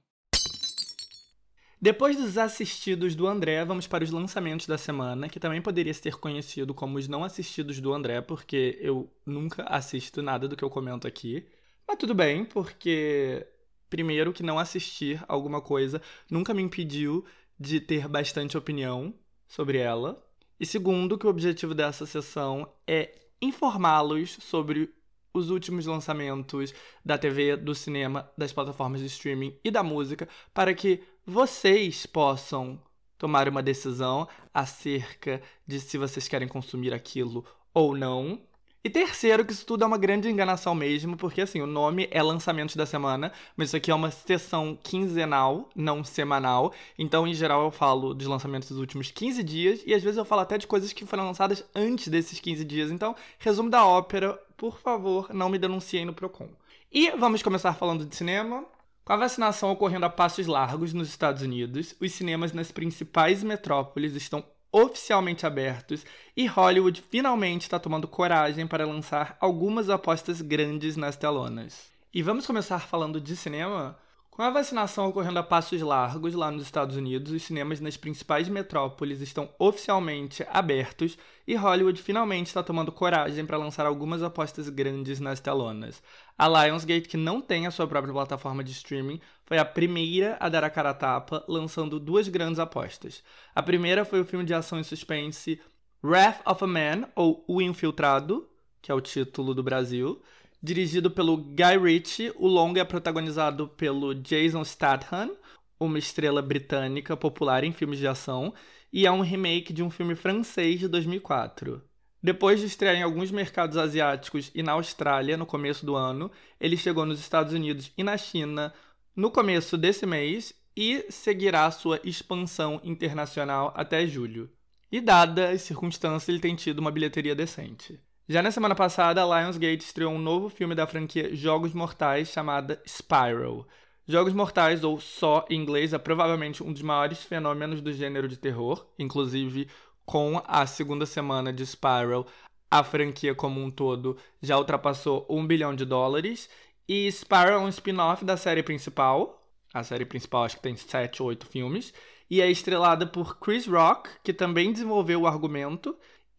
Depois dos assistidos do André, vamos para os lançamentos da semana, que também poderia ser conhecido como os não assistidos do André, porque eu nunca assisto nada do que eu comento aqui. Mas tudo bem, porque primeiro que não assistir alguma coisa nunca me impediu de ter bastante opinião sobre ela. E segundo, que o objetivo dessa sessão é informá-los sobre os últimos lançamentos da TV, do cinema, das plataformas de streaming e da música, para que vocês possam tomar uma decisão acerca de se vocês querem consumir aquilo ou não. E terceiro, que isso tudo é uma grande enganação mesmo, porque assim, o nome é lançamentos da semana, mas isso aqui é uma sessão quinzenal, não semanal. Então, em geral, eu falo dos lançamentos dos últimos 15 dias, e às vezes eu falo até de coisas que foram lançadas antes desses 15 dias. Então, resumo da ópera, por favor, não me denunciem no Procon. E vamos começar falando de cinema. Com a vacinação ocorrendo a passos largos nos Estados Unidos, os cinemas nas principais metrópoles estão oficialmente abertos e Hollywood finalmente está tomando coragem para lançar algumas apostas grandes nas telonas. E vamos começar falando de cinema? Com a vacinação ocorrendo a passos largos lá nos Estados Unidos, os cinemas nas principais metrópoles estão oficialmente abertos e Hollywood finalmente está tomando coragem para lançar algumas apostas grandes nas telonas. A Lionsgate, que não tem a sua própria plataforma de streaming, foi a primeira a dar a cara a tapa, lançando duas grandes apostas. A primeira foi o filme de ação e suspense Wrath of a Man, ou O Infiltrado, que é o título do Brasil, Dirigido pelo Guy Ritchie, o longa é protagonizado pelo Jason Statham, uma estrela britânica popular em filmes de ação, e é um remake de um filme francês de 2004. Depois de estrear em alguns mercados asiáticos e na Austrália no começo do ano, ele chegou nos Estados Unidos e na China no começo desse mês e seguirá sua expansão internacional até julho. E dada as circunstâncias, ele tem tido uma bilheteria decente. Já na semana passada, a Lionsgate estreou um novo filme da franquia Jogos Mortais chamada Spiral. Jogos Mortais, ou só em inglês, é provavelmente um dos maiores fenômenos do gênero de terror, inclusive com a segunda semana de Spiral, a franquia como um todo já ultrapassou um bilhão de dólares. E Spiral é um spin-off da série principal. A série principal acho que tem sete ou oito filmes. E é estrelada por Chris Rock, que também desenvolveu o argumento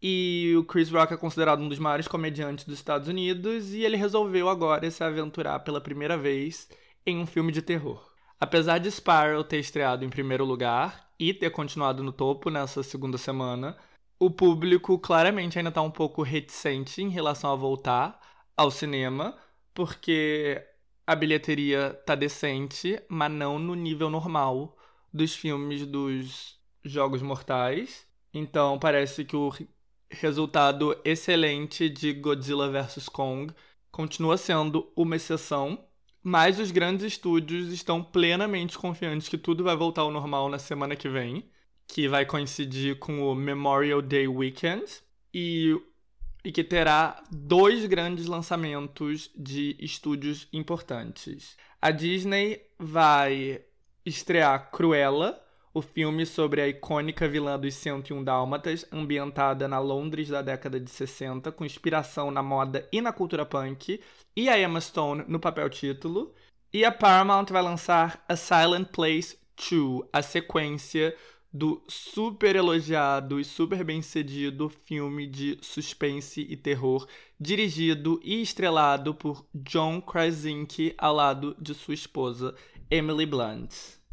e o Chris Rock é considerado um dos maiores comediantes dos Estados Unidos e ele resolveu agora se aventurar pela primeira vez em um filme de terror. Apesar de Spiral ter estreado em primeiro lugar e ter continuado no topo nessa segunda semana, o público claramente ainda está um pouco reticente em relação a voltar ao cinema, porque a bilheteria tá decente, mas não no nível normal dos filmes dos Jogos Mortais. Então parece que o resultado excelente de Godzilla vs Kong continua sendo uma exceção, mas os grandes estúdios estão plenamente confiantes que tudo vai voltar ao normal na semana que vem, que vai coincidir com o Memorial Day Weekend e, e que terá dois grandes lançamentos de estúdios importantes. A Disney vai estrear Cruella, o filme sobre a icônica vilã dos 101 Dálmatas, ambientada na Londres da década de 60, com inspiração na moda e na cultura punk, e a Emma Stone no papel título. E a Paramount vai lançar A Silent Place 2, a sequência do super elogiado e super bem cedido filme de suspense e terror, dirigido e estrelado por John Krasinski ao lado de sua esposa Emily Blunt.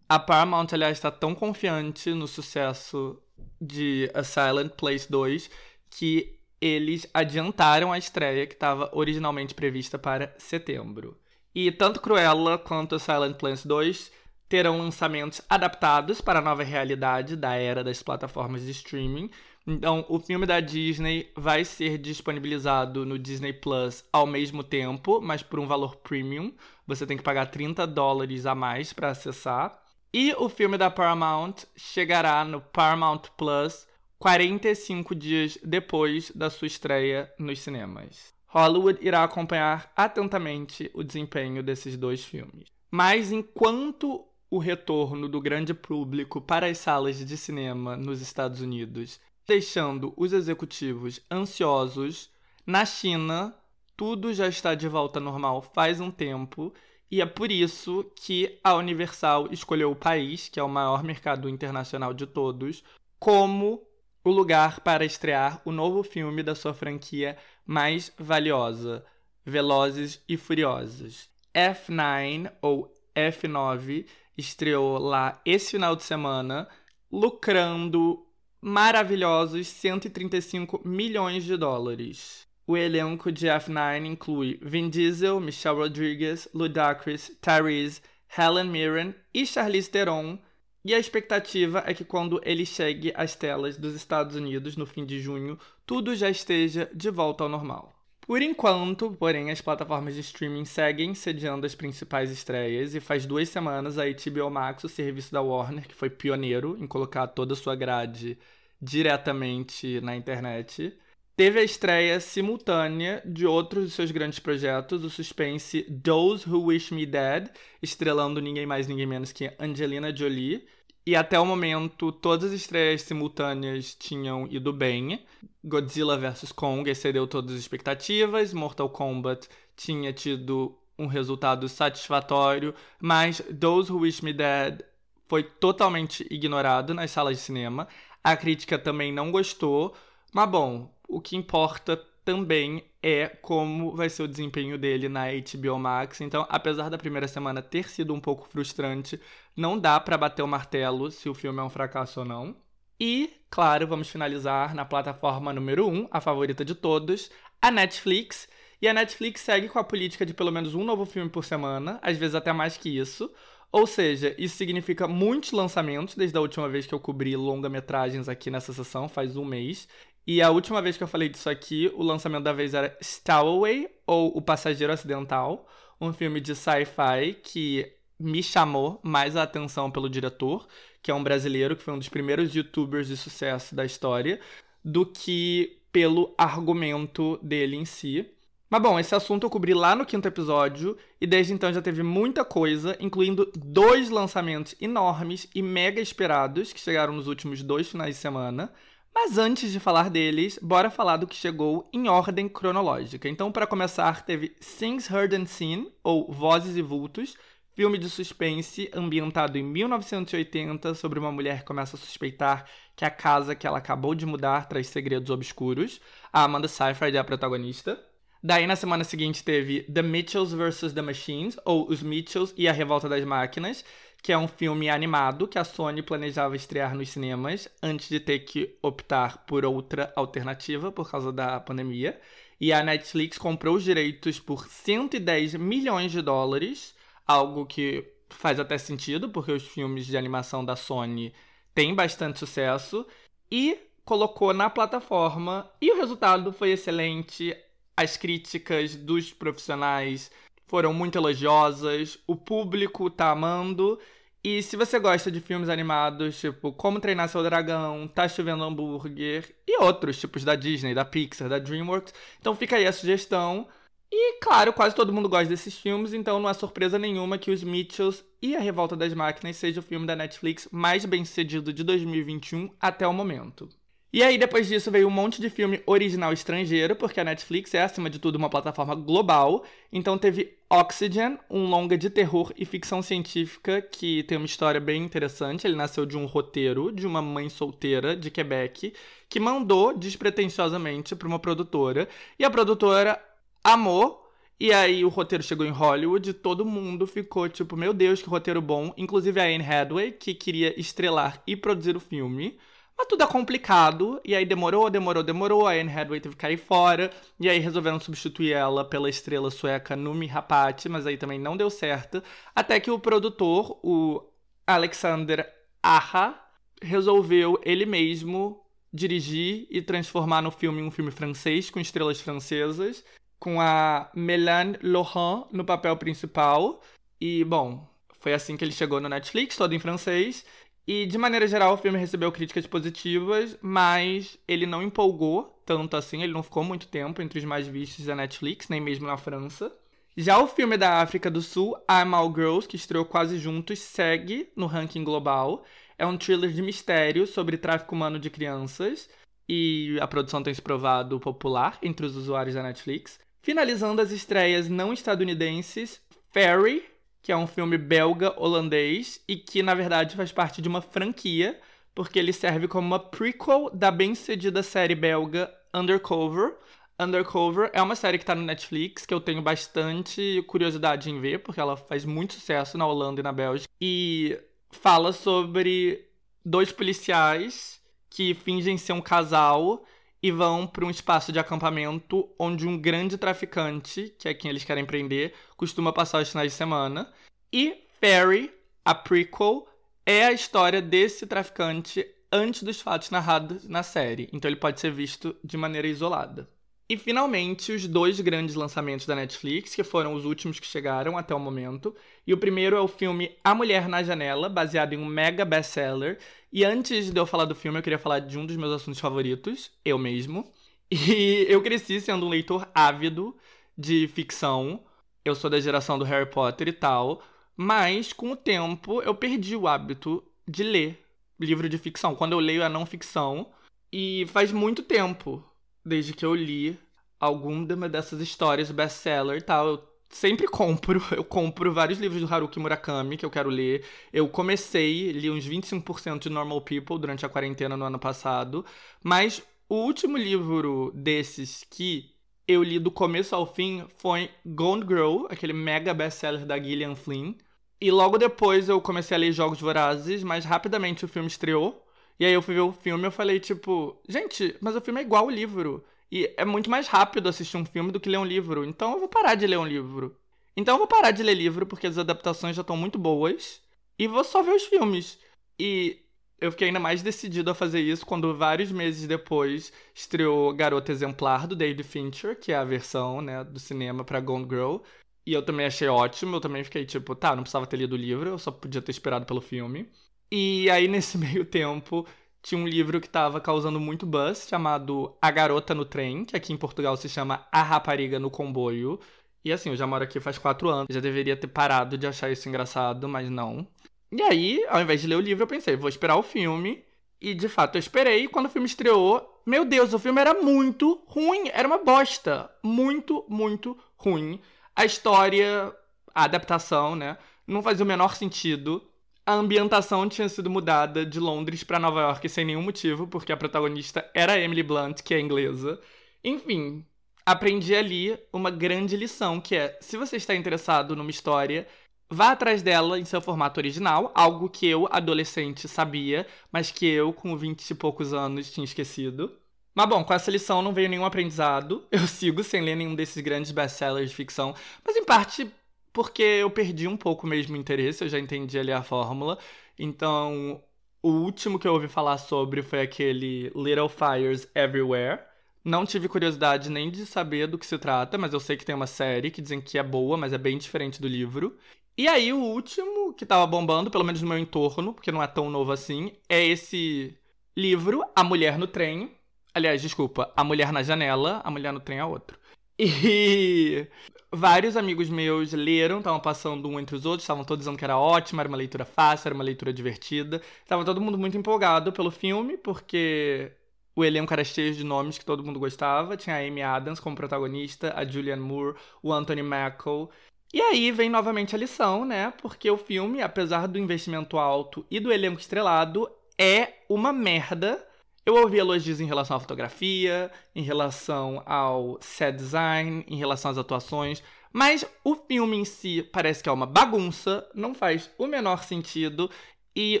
A Paramount, aliás, está tão confiante no sucesso de A Silent Place 2 que eles adiantaram a estreia que estava originalmente prevista para setembro. E tanto Cruella quanto Silent Place 2 terão lançamentos adaptados para a nova realidade da era das plataformas de streaming. Então, o filme da Disney vai ser disponibilizado no Disney Plus ao mesmo tempo, mas por um valor premium. Você tem que pagar 30 dólares a mais para acessar. E o filme da Paramount chegará no Paramount Plus 45 dias depois da sua estreia nos cinemas. Hollywood irá acompanhar atentamente o desempenho desses dois filmes. Mas enquanto o retorno do grande público para as salas de cinema nos Estados Unidos, deixando os executivos ansiosos, na China tudo já está de volta ao normal faz um tempo. E é por isso que a Universal escolheu o país, que é o maior mercado internacional de todos, como o lugar para estrear o novo filme da sua franquia mais valiosa, Velozes e Furiosos. F9 ou F9 estreou lá esse final de semana, lucrando maravilhosos 135 milhões de dólares. O elenco de F9 inclui Vin Diesel, Michelle Rodriguez, Ludacris, Tyrese, Helen Mirren e Charlize Theron. E a expectativa é que quando ele chegue às telas dos Estados Unidos no fim de junho, tudo já esteja de volta ao normal. Por enquanto, porém, as plataformas de streaming seguem sediando as principais estreias e faz duas semanas a HBO Max, o serviço da Warner, que foi pioneiro em colocar toda a sua grade diretamente na internet, teve a estreia simultânea de outros de seus grandes projetos, o suspense Those Who Wish Me Dead, estrelando ninguém mais ninguém menos que Angelina Jolie, e até o momento, todas as estreias simultâneas tinham ido bem. Godzilla vs. Kong excedeu todas as expectativas, Mortal Kombat tinha tido um resultado satisfatório, mas Those Who Wish Me Dead foi totalmente ignorado nas salas de cinema. A crítica também não gostou, mas bom, o que importa também é como vai ser o desempenho dele na HBO Max. Então, apesar da primeira semana ter sido um pouco frustrante, não dá para bater o martelo se o filme é um fracasso ou não. E, claro, vamos finalizar na plataforma número 1, um, a favorita de todos, a Netflix. E a Netflix segue com a política de pelo menos um novo filme por semana, às vezes até mais que isso. Ou seja, isso significa muitos lançamentos, desde a última vez que eu cobri longa-metragens aqui nessa sessão, faz um mês. E a última vez que eu falei disso aqui, o lançamento da vez era Stowaway, ou O Passageiro Acidental, um filme de sci-fi que me chamou mais a atenção pelo diretor, que é um brasileiro que foi um dos primeiros youtubers de sucesso da história, do que pelo argumento dele em si. Mas bom, esse assunto eu cobri lá no quinto episódio e desde então já teve muita coisa, incluindo dois lançamentos enormes e mega esperados que chegaram nos últimos dois finais de semana. Mas antes de falar deles, bora falar do que chegou em ordem cronológica. Então, para começar, teve Things Heard and Seen, ou Vozes e Vultos, filme de suspense ambientado em 1980 sobre uma mulher que começa a suspeitar que a casa que ela acabou de mudar traz segredos obscuros. A Amanda Seyfried é a protagonista. Daí, na semana seguinte, teve The Mitchells vs. The Machines, ou Os Mitchells e a Revolta das Máquinas, que é um filme animado que a Sony planejava estrear nos cinemas antes de ter que optar por outra alternativa por causa da pandemia. E a Netflix comprou os direitos por 110 milhões de dólares, algo que faz até sentido, porque os filmes de animação da Sony têm bastante sucesso, e colocou na plataforma. E o resultado foi excelente. As críticas dos profissionais foram muito elogiosas, o público tá amando. E se você gosta de filmes animados, tipo Como Treinar Seu Dragão, Tá Chovendo Hambúrguer e outros tipos da Disney, da Pixar, da DreamWorks, então fica aí a sugestão. E claro, quase todo mundo gosta desses filmes, então não é surpresa nenhuma que Os Mitchells e A Revolta das Máquinas seja o filme da Netflix mais bem sucedido de 2021 até o momento. E aí, depois disso, veio um monte de filme original estrangeiro, porque a Netflix é, acima de tudo, uma plataforma global. Então teve Oxygen, um longa de terror e ficção científica que tem uma história bem interessante. Ele nasceu de um roteiro de uma mãe solteira de Quebec que mandou despretensiosamente para uma produtora. E a produtora amou. E aí o roteiro chegou em Hollywood e todo mundo ficou tipo, meu Deus, que roteiro bom. Inclusive a Anne Hathaway, que queria estrelar e produzir o filme. Mas tudo é complicado, e aí demorou, demorou, demorou, a Anne Hathaway teve que cair fora, e aí resolveram substituir ela pela estrela sueca Numi Rapati, mas aí também não deu certo, até que o produtor, o Alexander Aha, resolveu ele mesmo dirigir e transformar no filme um filme francês com estrelas francesas, com a Mélanie Laurent no papel principal, e bom, foi assim que ele chegou no Netflix, todo em francês, e de maneira geral, o filme recebeu críticas positivas, mas ele não empolgou tanto assim, ele não ficou muito tempo entre os mais vistos da Netflix, nem mesmo na França. Já o filme da África do Sul, I'm All Girls, que estreou quase juntos, segue no ranking global. É um thriller de mistério sobre tráfico humano de crianças e a produção tem se provado popular entre os usuários da Netflix. Finalizando as estreias não estadunidenses, Fairy, que é um filme belga-holandês e que na verdade faz parte de uma franquia, porque ele serve como uma prequel da bem-sucedida série belga Undercover. Undercover é uma série que tá no Netflix, que eu tenho bastante curiosidade em ver, porque ela faz muito sucesso na Holanda e na Bélgica. E fala sobre dois policiais que fingem ser um casal e vão para um espaço de acampamento onde um grande traficante, que é quem eles querem prender, costuma passar os finais de semana. E Fairy, a prequel, é a história desse traficante antes dos fatos narrados na série, então ele pode ser visto de maneira isolada. E finalmente, os dois grandes lançamentos da Netflix, que foram os últimos que chegaram até o momento. E o primeiro é o filme A Mulher na Janela, baseado em um mega best-seller. E antes de eu falar do filme, eu queria falar de um dos meus assuntos favoritos, eu mesmo. <laughs> E eu cresci sendo um leitor ávido de ficção. Eu sou da geração do Harry Potter e tal. Mas, com o tempo, eu perdi o hábito de ler livro de ficção. Quando eu leio a não ficção. E faz muito tempo desde que eu li alguma dessas histórias best-seller e tal. Eu sempre compro, <laughs> eu compro vários livros do Haruki Murakami que eu quero ler. Eu comecei, li uns 25% de Normal People durante a quarentena no ano passado, mas o último livro desses que eu li do começo ao fim foi Gone Girl, aquele mega best-seller da Gillian Flynn. E logo depois eu comecei a ler Jogos Vorazes, mas rapidamente o filme estreou. E aí eu fui ver o filme e eu falei, tipo, gente, mas o filme é igual ao livro. E é muito mais rápido assistir um filme do que ler um livro. Então eu vou parar de ler um livro. Então eu vou parar de ler livro, porque as adaptações já estão muito boas. E vou só ver os filmes. E eu fiquei ainda mais decidido a fazer isso quando vários meses depois estreou Garota Exemplar do David Fincher, que é a versão, né, do cinema para Gone Girl. E eu também achei ótimo, eu também fiquei tipo, tá, não precisava ter lido o livro, eu só podia ter esperado pelo filme. E aí, nesse <laughs> meio tempo, tinha um livro que estava causando muito buzz, chamado A Garota no Trem, que aqui em Portugal se chama A Rapariga no Comboio. E assim, eu já moro aqui faz quatro anos, já deveria ter parado de achar isso engraçado, mas não. E aí, ao invés de ler o livro, eu pensei, vou esperar o filme. E de fato eu esperei, e quando o filme estreou, meu Deus, o filme era muito ruim, era uma bosta. Muito, muito ruim. A história, a adaptação, né, não fazia o menor sentido a ambientação tinha sido mudada de Londres para Nova York sem nenhum motivo, porque a protagonista era Emily Blunt, que é inglesa. Enfim, aprendi ali uma grande lição, que é, se você está interessado numa história, vá atrás dela em seu formato original, algo que eu, adolescente, sabia, mas que eu, com 20 e poucos anos, tinha esquecido. Mas bom, com essa lição não veio nenhum aprendizado. Eu sigo sem ler nenhum desses grandes best-sellers de ficção, mas em parte porque eu perdi um pouco mesmo o interesse, eu já entendi ali a fórmula. Então, o último que eu ouvi falar sobre foi aquele Little Fires Everywhere. Não tive curiosidade nem de saber do que se trata, mas eu sei que tem uma série que dizem que é boa, mas é bem diferente do livro. E aí, o último que tava bombando, pelo menos no meu entorno, porque não é tão novo assim, é esse livro, A Mulher no Trem. Aliás, desculpa, A Mulher na Janela, A Mulher no Trem é outro. E <laughs> vários amigos meus leram, estavam passando um entre os outros, estavam todos dizendo que era ótimo, era uma leitura fácil, era uma leitura divertida. Tava todo mundo muito empolgado pelo filme, porque o elenco era cheio de nomes que todo mundo gostava. Tinha a Amy Adams como protagonista, a Julianne Moore, o Anthony Mackie. E aí vem novamente a lição, né? Porque o filme, apesar do investimento alto e do elenco estrelado, é uma merda eu ouvi elogios em relação à fotografia, em relação ao set design, em relação às atuações, mas o filme em si parece que é uma bagunça, não faz o menor sentido. E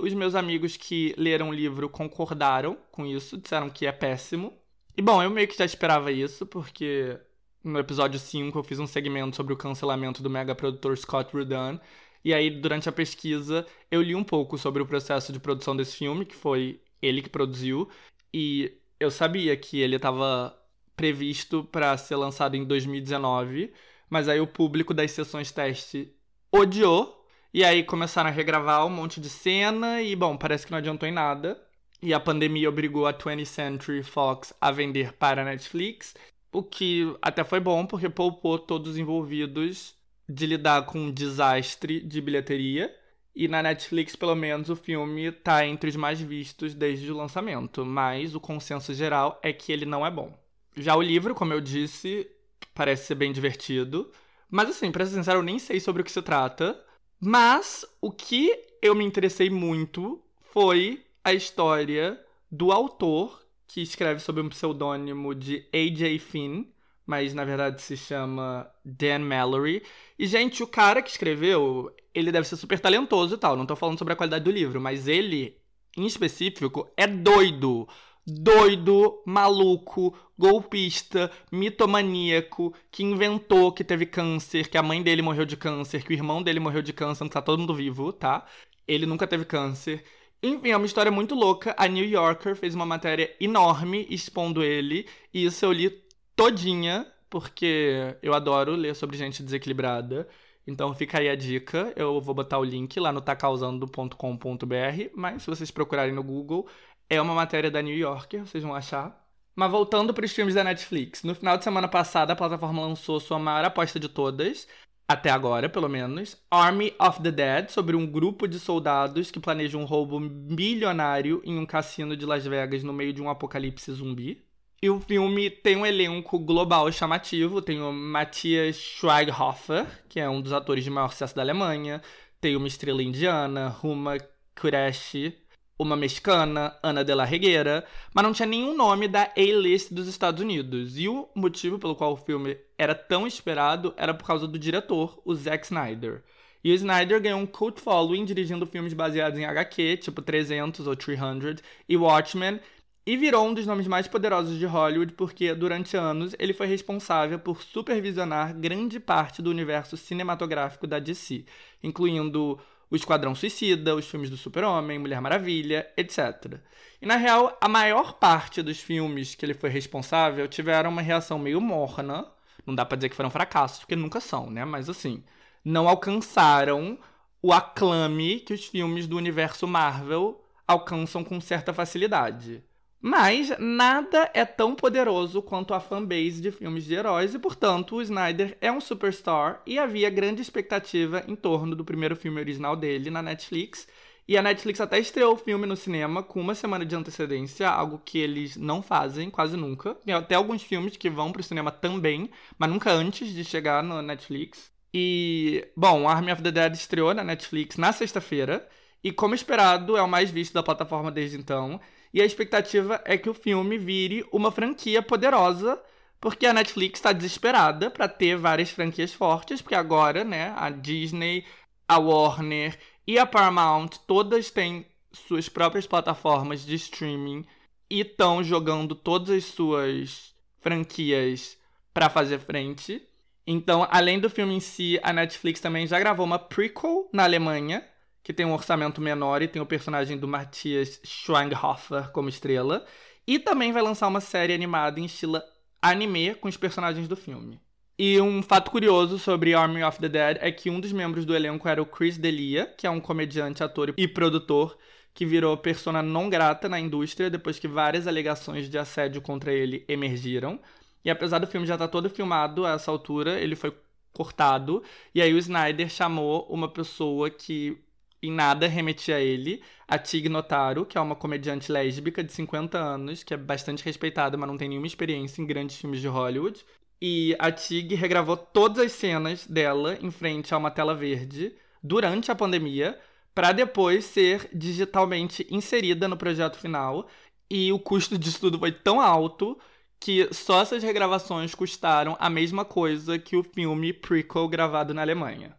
os meus amigos que leram o livro concordaram com isso, disseram que é péssimo. E bom, eu meio que já esperava isso, porque no episódio 5 eu fiz um segmento sobre o cancelamento do mega produtor Scott Rudin. E aí, durante a pesquisa, eu li um pouco sobre o processo de produção desse filme, que foi ele que produziu, e eu sabia que ele estava previsto para ser lançado em 2019, mas aí o público das sessões teste odiou. E aí começaram a regravar um monte de cena e, bom, parece que não adiantou em nada. E a pandemia obrigou a 20th Century Fox a vender para a Netflix, o que até foi bom, porque poupou todos os envolvidos de lidar com um desastre de bilheteria. E na Netflix, pelo menos, o filme tá entre os mais vistos desde o lançamento, mas o consenso geral é que ele não é bom. Já o livro, como eu disse, parece ser bem divertido. Mas assim, pra ser sincero, eu nem sei sobre o que se trata. Mas o que eu me interessei muito foi a história do autor, que escreve sob um pseudônimo de A.J. Finn, mas na verdade se chama Dan Mallory. E, gente, o cara que escreveu, ele deve ser super talentoso e tal. Não tô falando sobre a qualidade do livro, mas ele, em específico, é doido. Doido, maluco, golpista, mitomaníaco, que inventou que teve câncer, que a mãe dele morreu de câncer, que o irmão dele morreu de câncer, não tá todo mundo vivo, tá? Ele nunca teve câncer. Enfim, é uma história muito louca. A New Yorker fez uma matéria enorme expondo ele, e isso eu li todinha, porque eu adoro ler sobre gente desequilibrada. Então fica aí a dica. Eu vou botar o link lá no tacausando.com.br, mas se vocês procurarem no Google, é uma matéria da New Yorker, vocês vão achar. Mas voltando para os filmes da Netflix, no final de semana passada a plataforma lançou sua maior aposta de todas, até agora, pelo menos, Army of the Dead, sobre um grupo de soldados que planejam um roubo milionário em um cassino de Las Vegas no meio de um apocalipse zumbi. E o filme tem um elenco global chamativo. Tem o Matthias Schweighofer, que é um dos atores de maior sucesso da Alemanha. Tem uma estrela indiana, Ruma Qureshi, uma mexicana, Ana de la Regueira. Mas não tinha nenhum nome da A-list dos Estados Unidos. E o motivo pelo qual o filme era tão esperado era por causa do diretor, o Zack Snyder. E o Snyder ganhou um cult following dirigindo filmes baseados em HQ, tipo 300 ou 300, e Watchmen, e virou um dos nomes mais poderosos de Hollywood porque, durante anos, ele foi responsável por supervisionar grande parte do universo cinematográfico da DC, incluindo o Esquadrão Suicida, os filmes do Super-Homem, Mulher Maravilha, etc. E na real, a maior parte dos filmes que ele foi responsável tiveram uma reação meio morna. Não dá pra dizer que foram fracassos, porque nunca são, né? Mas assim, não alcançaram o aclame que os filmes do universo Marvel alcançam com certa facilidade. Mas nada é tão poderoso quanto a fanbase de filmes de heróis e, portanto, o Snyder é um superstar e havia grande expectativa em torno do primeiro filme original dele na Netflix. E a Netflix até estreou o filme no cinema com uma semana de antecedência, algo que eles não fazem quase nunca. Tem até alguns filmes que vão para o cinema também, mas nunca antes de chegar no Netflix. E, bom, Army of the Dead estreou na Netflix na sexta-feira. E, como esperado, é o mais visto da plataforma desde então. E a expectativa é que o filme vire uma franquia poderosa, porque a Netflix está desesperada para ter várias franquias fortes, porque agora, né, a Disney, a Warner e a Paramount todas têm suas próprias plataformas de streaming e estão jogando todas as suas franquias para fazer frente. Então, além do filme em si, a Netflix também já gravou uma prequel na Alemanha, que tem um orçamento menor e tem o personagem do Matthias Schweinhofer como estrela. E também vai lançar uma série animada em estilo anime com os personagens do filme. E um fato curioso sobre Army of the Dead é que um dos membros do elenco era o Chris D'Elia, que é um comediante, ator e produtor que virou persona não grata na indústria depois que várias alegações de assédio contra ele emergiram. E apesar do filme já estar todo filmado a essa altura, ele foi cortado. E aí o Snyder chamou uma pessoa que em nada remetia a ele, a Tig Notaro, que é uma comediante lésbica de 50 anos, que é bastante respeitada, mas não tem nenhuma experiência em grandes filmes de Hollywood. E a Tig regravou todas as cenas dela em frente a uma tela verde durante a pandemia, para depois ser digitalmente inserida no projeto final. E o custo disso tudo foi tão alto que só essas regravações custaram a mesma coisa que o filme prequel gravado na Alemanha.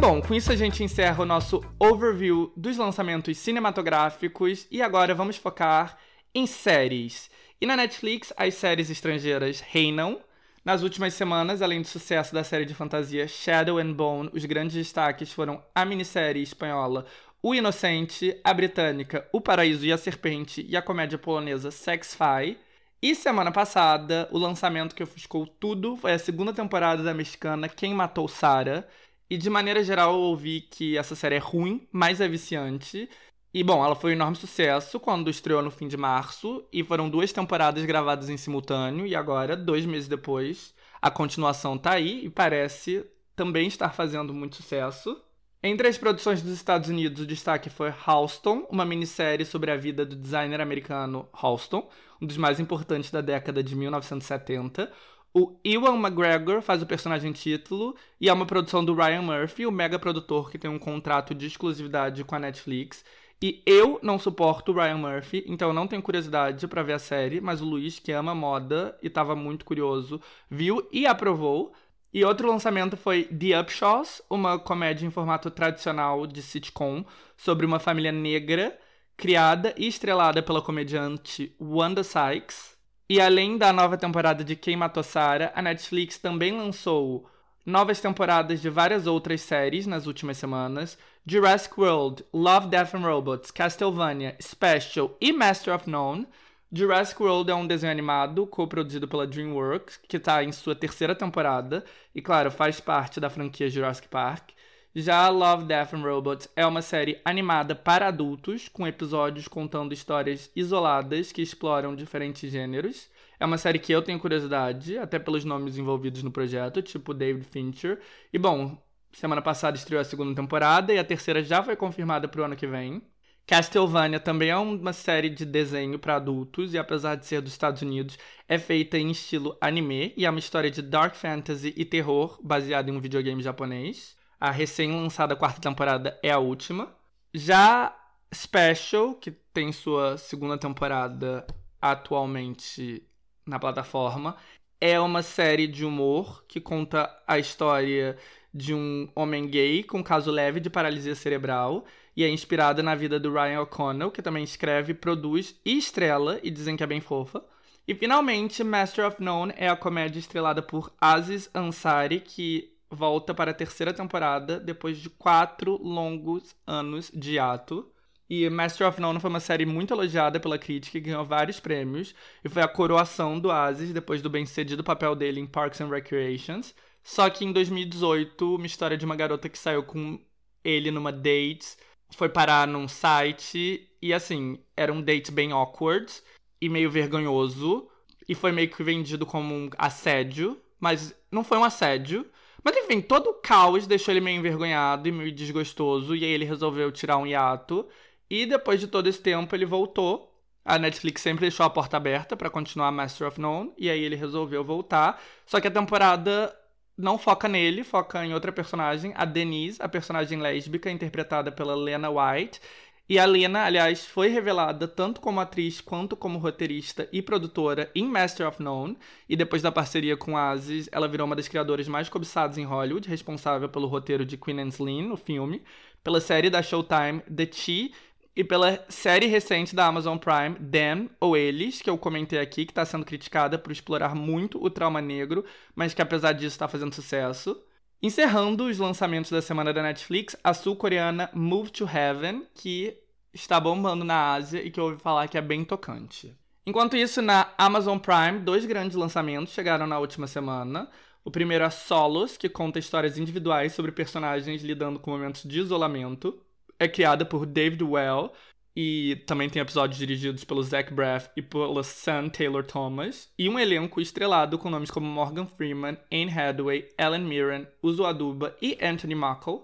Bom, com isso a gente encerra o nosso overview dos lançamentos cinematográficos e agora vamos focar em séries. E na Netflix, as séries estrangeiras reinam. Nas últimas semanas, além do sucesso da série de fantasia Shadow and Bone, os grandes destaques foram a minissérie espanhola O Inocente, a britânica O Paraíso e a Serpente e a comédia polonesa Sex Fi. E semana passada, o lançamento que ofuscou tudo foi a segunda temporada da mexicana Quem Matou Sarah. E de maneira geral, eu ouvi que essa série é ruim, mas é viciante. E bom, ela foi um enorme sucesso quando estreou no fim de março. E foram duas temporadas gravadas em simultâneo. E agora, dois meses depois, a continuação tá aí e parece também estar fazendo muito sucesso. Entre as produções dos Estados Unidos, o destaque foi Halston, uma minissérie sobre a vida do designer americano Halston, um dos mais importantes da década de 1970. O Ewan McGregor faz o personagem título e é uma produção do Ryan Murphy, o mega produtor que tem um contrato de exclusividade com a Netflix. E eu não suporto o Ryan Murphy, então eu não tenho curiosidade para ver a série, mas o Luiz, que ama moda e estava muito curioso, viu e aprovou. E outro lançamento foi The Upshaws, uma comédia em formato tradicional de sitcom sobre uma família negra criada e estrelada pela comediante Wanda Sykes. E além da nova temporada de Quem Matou Sarah, a Netflix também lançou novas temporadas de várias outras séries nas últimas semanas: Jurassic World, Love, Death and Robots, Castlevania, Special e Master of None. Jurassic World é um desenho animado co-produzido pela DreamWorks, que está em sua terceira temporada, e claro, faz parte da franquia Jurassic Park. Já Love, Death and Robots é uma série animada para adultos, com episódios contando histórias isoladas que exploram diferentes gêneros. É uma série que eu tenho curiosidade, até pelos nomes envolvidos no projeto, tipo David Fincher. E bom, semana passada estreou a segunda temporada e a terceira já foi confirmada para o ano que vem. Castlevania também é uma série de desenho para adultos e, apesar de ser dos Estados Unidos, é feita em estilo anime e é uma história de dark fantasy e terror baseada em um videogame japonês. A recém-lançada quarta temporada é a última. Já Special, que tem sua segunda temporada atualmente na plataforma, é uma série de humor que conta a história de um homem gay com caso leve de paralisia cerebral e é inspirada na vida do Ryan O'Connell, que também escreve, produz e estrela, e dizem que é bem fofa. E finalmente, Master of None é a comédia estrelada por Aziz Ansari, que volta para a terceira temporada depois de quatro longos anos de ato. E Master of None foi uma série muito elogiada pela crítica e ganhou vários prêmios. E foi a coroação do Aziz depois do bem-sucedido papel dele em Parks and Recreations. Só que em 2018, uma história de uma garota que saiu com ele numa date foi parar num site e assim, era um date bem awkward e meio vergonhoso. E foi meio que vendido como um assédio, mas não foi um assédio. Mas enfim, todo o caos deixou ele meio envergonhado e meio desgostoso. E aí ele resolveu tirar um hiato. E depois de todo esse tempo, ele voltou. A Netflix sempre deixou a porta aberta para continuar Master of None. E aí ele resolveu voltar. Só que a temporada não foca nele, foca em outra personagem, a Denise, a personagem lésbica, interpretada pela Lena White. E a Lena, aliás, foi revelada tanto como atriz quanto como roteirista e produtora em Master of None. E depois da parceria com Aziz, ela virou uma das criadoras mais cobiçadas em Hollywood, responsável pelo roteiro de Queen and Slim, o filme, pela série da Showtime The Chi e pela série recente da Amazon Prime, Them ou Eles, que eu comentei aqui, que está sendo criticada por explorar muito o trauma negro, mas que apesar disso está fazendo sucesso. Encerrando os lançamentos da semana da Netflix, a sul-coreana Move to Heaven, que está bombando na Ásia e que eu ouvi falar que é bem tocante. Enquanto isso, na Amazon Prime, dois grandes lançamentos chegaram na última semana. O primeiro é Solos, que conta histórias individuais sobre personagens lidando com momentos de isolamento é criada por David Well e também tem episódios dirigidos pelo Zach Braff e pela Sam Taylor Thomas, e um elenco estrelado com nomes como Morgan Freeman, Anne Hathaway, Ellen Mirren, Uzo Aduba e Anthony Mackie.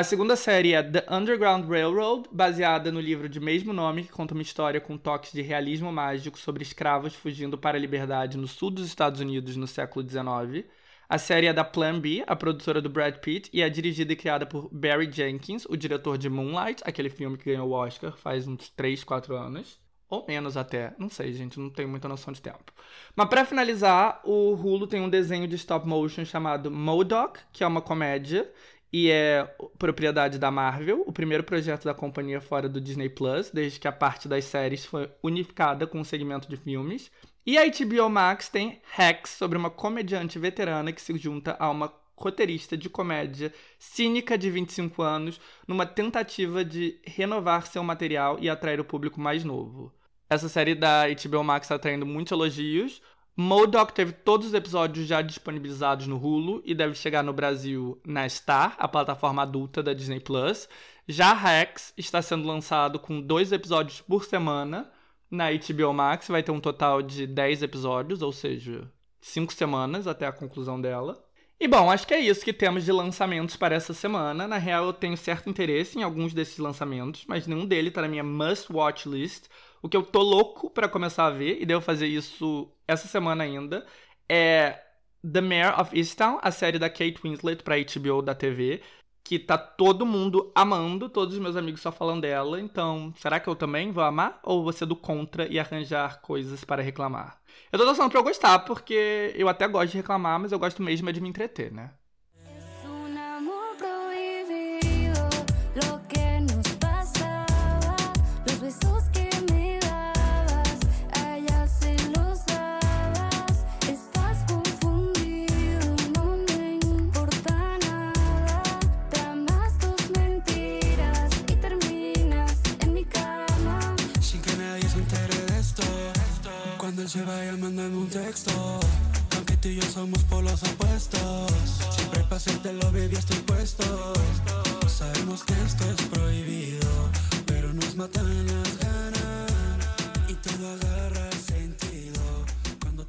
A segunda série é The Underground Railroad, baseada no livro de mesmo nome, que conta uma história com toques de realismo mágico sobre escravos fugindo para a liberdade no sul dos Estados Unidos no século XIX. A série é da Plan B, a produtora do Brad Pitt, e é dirigida e criada por Barry Jenkins, o diretor de Moonlight, aquele filme que ganhou o Oscar faz uns 3, 4 anos. Ou menos até. Não sei, gente, não tenho muita noção de tempo. Mas para finalizar, o Hulu tem um desenho de stop motion chamado Modoc, que é uma comédia e é propriedade da Marvel, o primeiro projeto da companhia fora do Disney Plus, desde que a parte das séries foi unificada com o segmento de filmes. E a HBO Max tem Hacks, sobre uma comediante veterana que se junta a uma roteirista de comédia cínica de 25 anos numa tentativa de renovar seu material e atrair o público mais novo. Essa série da HBO Max tá tendo muitos elogios. Modoc teve todos os episódios já disponibilizados no Hulu e deve chegar no Brasil na Star, a plataforma adulta da Disney Plus. Já Rex está sendo lançado com dois episódios por semana na HBO Max, vai ter um total de 10 episódios, ou seja, 5 semanas até a conclusão dela. E bom, acho que é isso que temos de lançamentos para essa semana. Na real, eu tenho certo interesse em alguns desses lançamentos, mas nenhum deles tá na minha must-watch list. O que eu tô louco para começar a ver, e devo fazer isso essa semana ainda, é The Mayor of Easttown, a série da Kate Winslet pra HBO da TV, que tá todo mundo amando, todos os meus amigos só falam dela. Então, será que eu também vou amar? Ou vou ser do contra e arranjar coisas para reclamar? Eu tô torcendo pra eu gostar, porque eu até gosto de reclamar, mas eu gosto mesmo é de me entreter, né? Mandando un texto. Aunque tú y yo somos polos opuestos. Siempre hacerte lo baby estoy puesto. Sabemos que esto es proibido, pero nos matan las ganas. E tudo agarra sentido.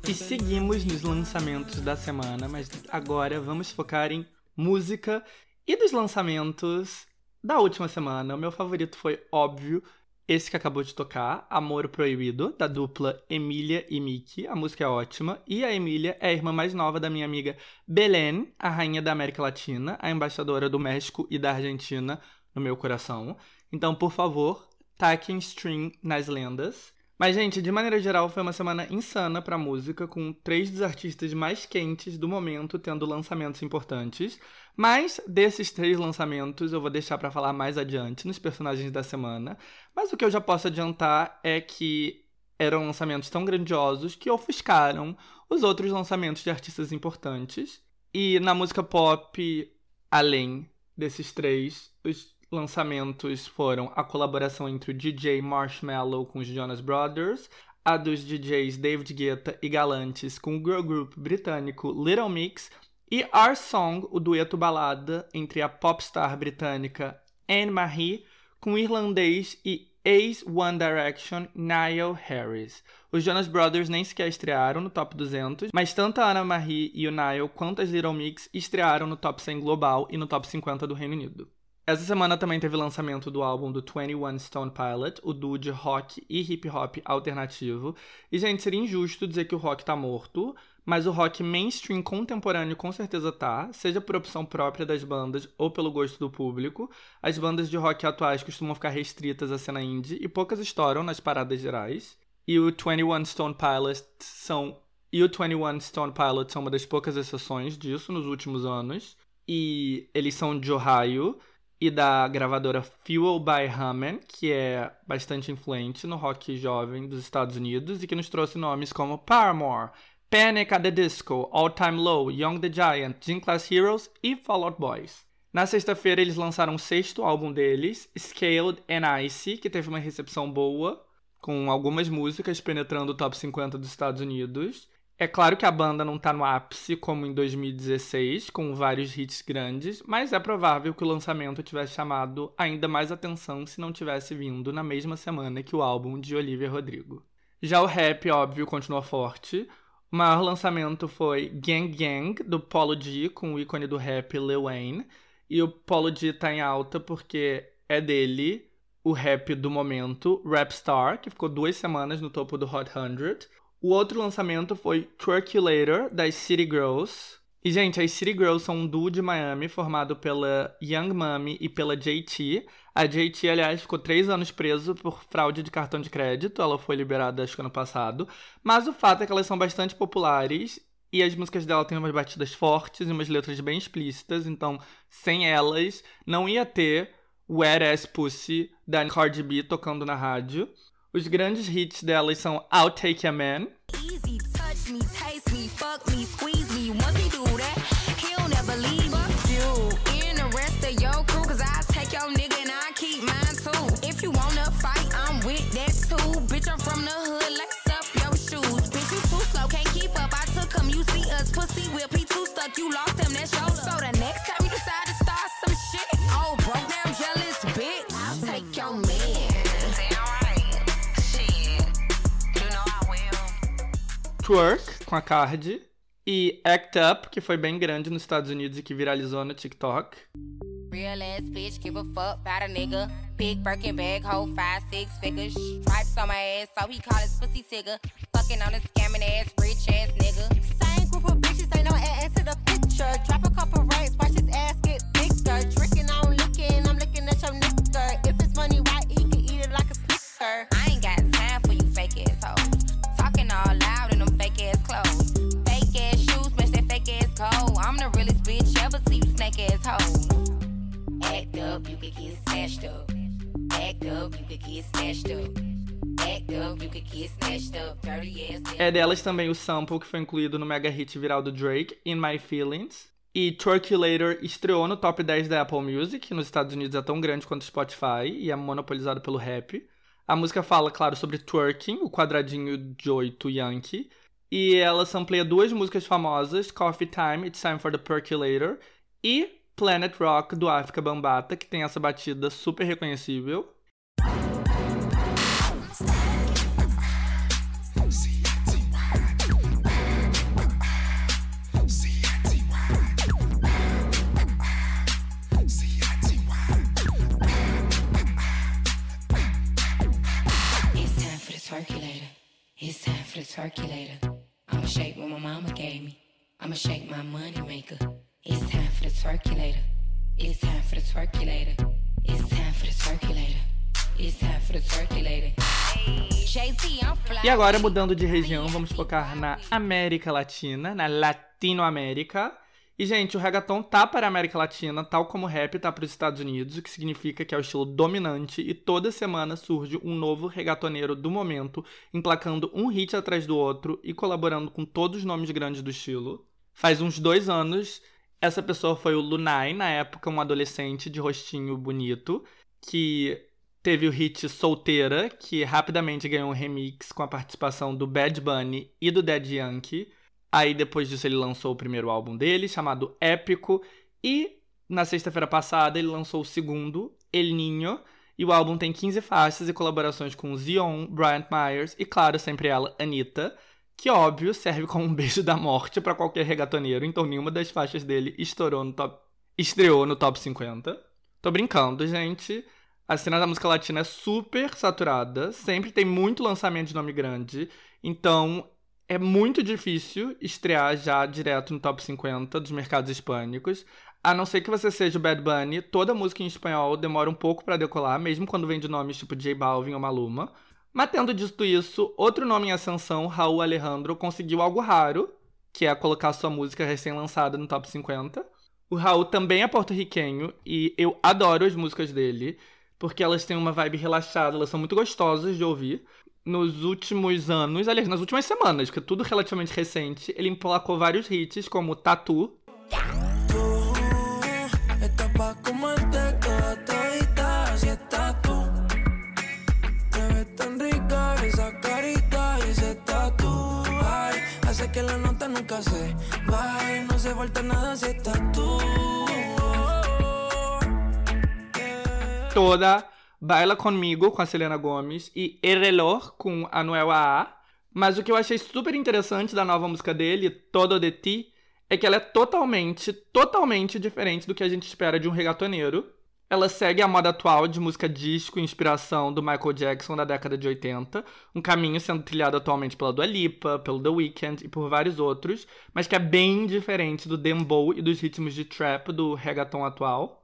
E seguimos nos lançamentos da semana, mas agora vamos focar em música e dos lançamentos da última semana. O meu favorito foi óbvio esse que acabou de tocar, Amor Proibido, da dupla Emília e Miki. A música é ótima. E a Emília é a irmã mais nova da minha amiga Belén, a rainha da América Latina, a embaixadora do México e da Argentina no meu coração. Então, por favor, taquem stream nas lendas. Mas, gente, de maneira geral, foi uma semana insana pra música, com três dos artistas mais quentes do momento tendo lançamentos importantes. Mas desses três lançamentos eu vou deixar para falar mais adiante nos personagens da semana. Mas o que eu já posso adiantar é que eram lançamentos tão grandiosos que ofuscaram os outros lançamentos de artistas importantes. E na música pop, além desses três, os lançamentos foram a colaboração entre o DJ Marshmallow com os Jonas Brothers, a dos DJs David Guetta e Galantes com o girl group britânico Little Mix e Our Song, o dueto balada entre a popstar britânica Anne-Marie com o irlandês e ex One Direction Niall Harris. Os Jonas Brothers nem sequer estrearam no top 200, mas tanto a Anna-Marie e o Niall quanto as Little Mix estrearam no top 100 global e no top 50 do Reino Unido. Essa semana também teve lançamento do álbum do 21 Stone Pilot, o duo de rock e hip hop alternativo. E, gente, seria injusto dizer que o rock tá morto, mas o rock mainstream contemporâneo com certeza tá, seja por opção própria das bandas ou pelo gosto do público. As bandas de rock atuais costumam ficar restritas à cena indie e poucas estouram nas paradas gerais. E o 21 Stone Pilot são e o 21 Stone Pilot são uma das poucas exceções disso nos últimos anos. E eles são de Ohio e da gravadora Fuel by Hammond, que é bastante influente no rock jovem dos Estados Unidos e que nos trouxe nomes como Paramore, Panic at the Disco, All Time Low, Young the Giant, Gym Class Heroes e Fall Out Boys. Na sexta-feira eles lançaram o sexto álbum deles, Scaled and Icy, que teve uma recepção boa, com algumas músicas penetrando o top 50 dos Estados Unidos. É claro que a banda não tá no ápice como em 2016, com vários hits grandes, mas é provável que o lançamento tivesse chamado ainda mais atenção se não tivesse vindo na mesma semana que o álbum de Olivia Rodrigo. Já o rap, óbvio, continua forte. O maior lançamento foi Gang Gang, do Polo G, com o ícone do rap Lil Wayne. E o Polo G tá em alta porque é dele o rap do momento, Rap Star, que ficou duas semanas no topo do Hot 100. O outro lançamento foi Twerkulator, das City Girls. E, gente, as City Girls são um duo de Miami formado pela Young Mami e pela JT. A JT, aliás, ficou três anos preso por fraude de cartão de crédito. Ela foi liberada, acho que ano passado. Mas o fato é que elas são bastante populares e as músicas dela têm umas batidas fortes e umas letras bem explícitas. Então, sem elas, não ia ter Wet Ass Pussy da Cardi B tocando na rádio. Os grandes hits delas são I'll Take a Man. Easy, touch me, taste me, fuck me, squeeze P2 stuck, you lost that's your So the next time you decide to start some shit, oh, broke down jealous bitch, I'll take your man. Twerk, com a Card, e Act Up, que foi bem grande nos Estados Unidos e que viralizou no TikTok. Real ass bitch, give a fuck about a nigga. Big Birkin bag, hold five, six figures. Stripes on my ass, so he call his pussy tigger. Fucking on a scamming ass, rich ass nigga. Same group bitches, ain't no ass to the picture. Drop a couple rights, watch his ass get bigger. Tricking on licking, I'm looking at your nigga. If it's money why he can eat it like a snicker. I ain't got time for you fake ass hoes. Talking all loud in them fake ass clothes. Fake ass shoes, match that fake ass coat. I'm the realest bitch ever see you snake ass hoes. Act up, you could get snatched up. Act up, you could get snatched up. É delas também o sample que foi incluído no mega hit viral do Drake, In My Feelings. E Turkulator estreou no top 10 da Apple Music, nos Estados Unidos é tão grande quanto o Spotify e é monopolizado pelo rap. A música fala, claro, sobre twerking, o quadradinho de 8 Yankee. E ela sampleia duas músicas famosas, Coffee Time, It's Time for the Percolator, e Planet Rock, do África Bambata, que tem essa batida super reconhecível. Circulator. I'ma shake what my mama gave me. I'ma shake my money maker. It's time for the circulator. It's time for the circulator. It's time for the circulator. It's time for the circulator. E agora, mudando de região, vamos focar na América Latina, na Latinoamérica. E, gente, o reggaeton tá para a América Latina, tal como o rap tá para os Estados Unidos, o que significa que é o estilo dominante e toda semana surge um novo reggaetoneiro do momento, emplacando um hit atrás do outro e colaborando com todos os nomes grandes do estilo. Faz uns dois anos, essa pessoa foi o Lunai, na época um adolescente de rostinho bonito, que teve o hit Solteira, que rapidamente ganhou um remix com a participação do Bad Bunny e do Daddy Yankee. Aí depois disso ele lançou o primeiro álbum dele, chamado Épico, e na sexta-feira passada ele lançou o segundo, El Niño, e o álbum tem 15 faixas e colaborações com Zion, Bryant Myers e, claro, sempre ela, Anitta, que óbvio serve como um beijo da morte pra qualquer regatoneiro, então nenhuma das faixas dele estourou no top, estreou no top 50. Tô brincando, gente. A cena da música latina é super saturada, sempre tem muito lançamento de nome grande, então é muito difícil estrear já direto no top 50 dos mercados hispânicos. A não ser que você seja o Bad Bunny, toda música em espanhol demora um pouco pra decolar, mesmo quando vem de nomes tipo J Balvin ou Maluma. Mas tendo dito isso, outro nome em ascensão, Raul Alejandro, conseguiu algo raro, que é colocar sua música recém-lançada no top 50. O Raul também é porto-riquenho e eu adoro as músicas dele, porque elas têm uma vibe relaxada, elas são muito gostosas de ouvir. Nos últimos anos, aliás, nas últimas semanas, que é tudo relativamente recente, ele emplacou vários hits como Tatu, toda Baila Comigo com a Selena Gomes e El Reloj com a Noel A. Mas o que eu achei super interessante da nova música dele, Todo de Ti, é que ela é totalmente, totalmente diferente do que a gente espera de um reggaetoneiro. Ela segue a moda atual de música disco inspiração do Michael Jackson da década de 80, um caminho sendo trilhado atualmente pela Dua Lipa, pelo The Weeknd e por vários outros, mas que é bem diferente do dembow e dos ritmos de trap do reggaeton atual.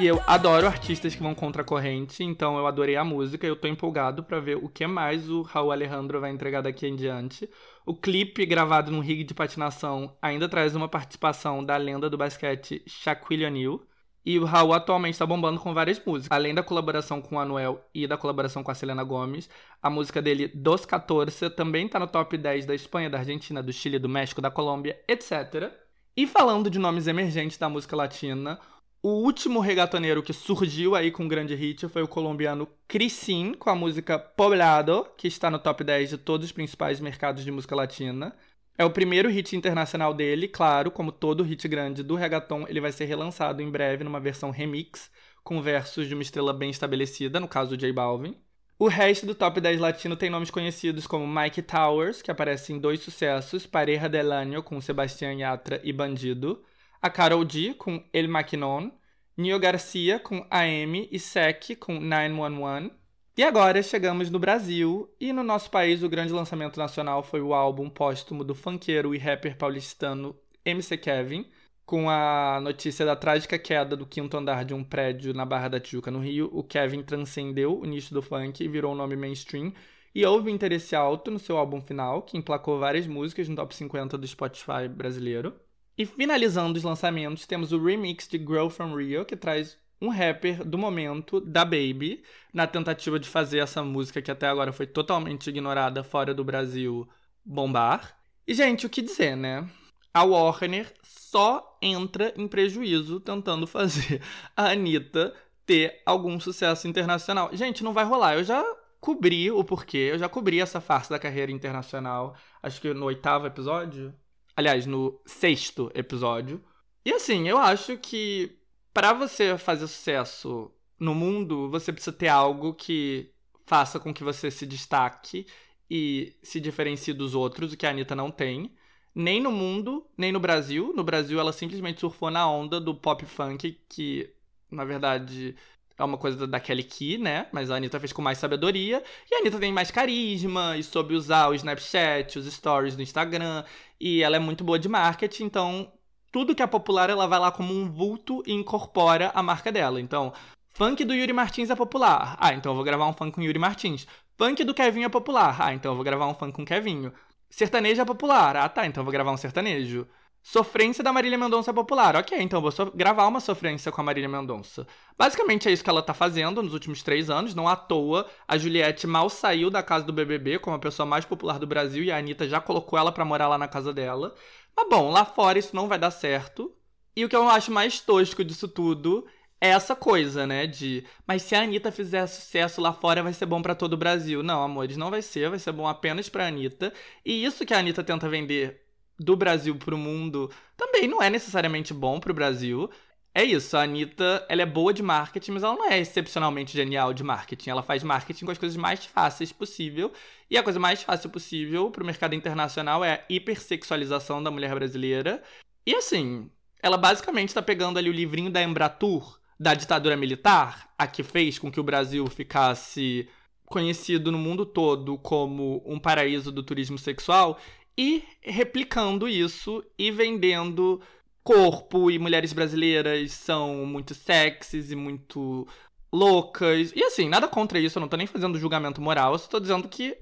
E eu adoro artistas que vão contra a corrente, então eu adorei a música. Eu tô empolgado para ver o que mais o Raul Alejandro vai entregar daqui em diante. O clipe gravado num rig de patinação ainda traz uma participação da lenda do basquete Shaquille O'Neal. E o Raul atualmente está bombando com várias músicas. Além da colaboração com o Anuel e da colaboração com a Selena Gomez, a música dele, Dos 14, também está no top 10 da Espanha, da Argentina, do Chile, do México, da Colômbia, etc. E falando de nomes emergentes da música latina, o último regatoneiro que surgiu aí com um grande hit foi o colombiano Crisin, com a música Poblado, que está no top 10 de todos os principais mercados de música latina. É o primeiro hit internacional dele, claro, como todo hit grande do reggaeton, ele vai ser relançado em breve numa versão remix, com versos de uma estrela bem estabelecida, no caso do J Balvin. O resto do top 10 latino tem nomes conhecidos como Mike Towers, que aparece em dois sucessos, Pareja del Año com Sebastián Yatra e Bandido, a Carol D com El Maquinon, Nio Garcia com AM e Sec com 911, e agora chegamos no Brasil, e no nosso país o grande lançamento nacional foi o álbum póstumo do funkeiro e rapper paulistano MC Kevin, com a notícia da trágica queda do quinto andar de um prédio na Barra da Tijuca, no Rio. O Kevin transcendeu o nicho do funk e virou um nome mainstream, e houve interesse alto no seu álbum final, que emplacou várias músicas no top 50 do Spotify brasileiro. E finalizando os lançamentos, temos o remix de Grow From Rio, que traz um rapper do momento, da Baby, na tentativa de fazer essa música que até agora foi totalmente ignorada fora do Brasil bombar. E, gente, o que dizer, né? A Warner só entra em prejuízo tentando fazer a Anitta ter algum sucesso internacional. Gente, não vai rolar. Eu já cobri o porquê, eu já cobri essa farsa da carreira internacional, acho que no oitavo episódio. Aliás, no sexto episódio. E assim, eu acho que para você fazer sucesso no mundo, você precisa ter algo que faça com que você se destaque e se diferencie dos outros, o que a Anitta não tem. Nem no mundo, nem no Brasil. No Brasil, ela simplesmente surfou na onda do pop funk, que, na verdade, é uma coisa da Kelly Key, né? Mas a Anitta fez com mais sabedoria. E a Anitta tem mais carisma e soube usar o Snapchat, os stories do Instagram. E ela é muito boa de marketing, então tudo que é popular ela vai lá como um vulto e incorpora a marca dela. Então, funk do Yuri Martins é popular. Ah, então eu vou gravar um funk com Yuri Martins. Funk do Kevin é popular. Ah, então eu vou gravar um funk com Kevinho. Sertanejo é popular. Ah, tá, então eu vou gravar um sertanejo. Sofrência da Marília Mendonça popular. Ok, então vou so gravar uma sofrência com a Marília Mendonça. Basicamente é isso que ela tá fazendo nos últimos três anos. Não à toa, a Juliette mal saiu da casa do BBB como a pessoa mais popular do Brasil e a Anitta já colocou ela pra morar lá na casa dela. Mas bom, lá fora isso não vai dar certo. E o que eu acho mais tosco disso tudo é essa coisa, né? De, mas se a Anitta fizer sucesso lá fora, vai ser bom para todo o Brasil. Não, amores, não vai ser. Vai ser bom apenas pra Anitta. E isso que a Anitta tenta vender do Brasil pro mundo também não é necessariamente bom pro Brasil. É isso, a Anitta, ela é boa de marketing, mas ela não é excepcionalmente genial de marketing. Ela faz marketing com as coisas mais fáceis possível. E a coisa mais fácil possível para o mercado internacional é a hipersexualização da mulher brasileira. E assim, ela basicamente está pegando ali o livrinho da Embratur, da ditadura militar, a que fez com que o Brasil ficasse conhecido no mundo todo como um paraíso do turismo sexual, e replicando isso e vendendo corpo e mulheres brasileiras são muito sexys e muito loucas. E assim, nada contra isso, eu não tô nem fazendo julgamento moral, eu só tô dizendo que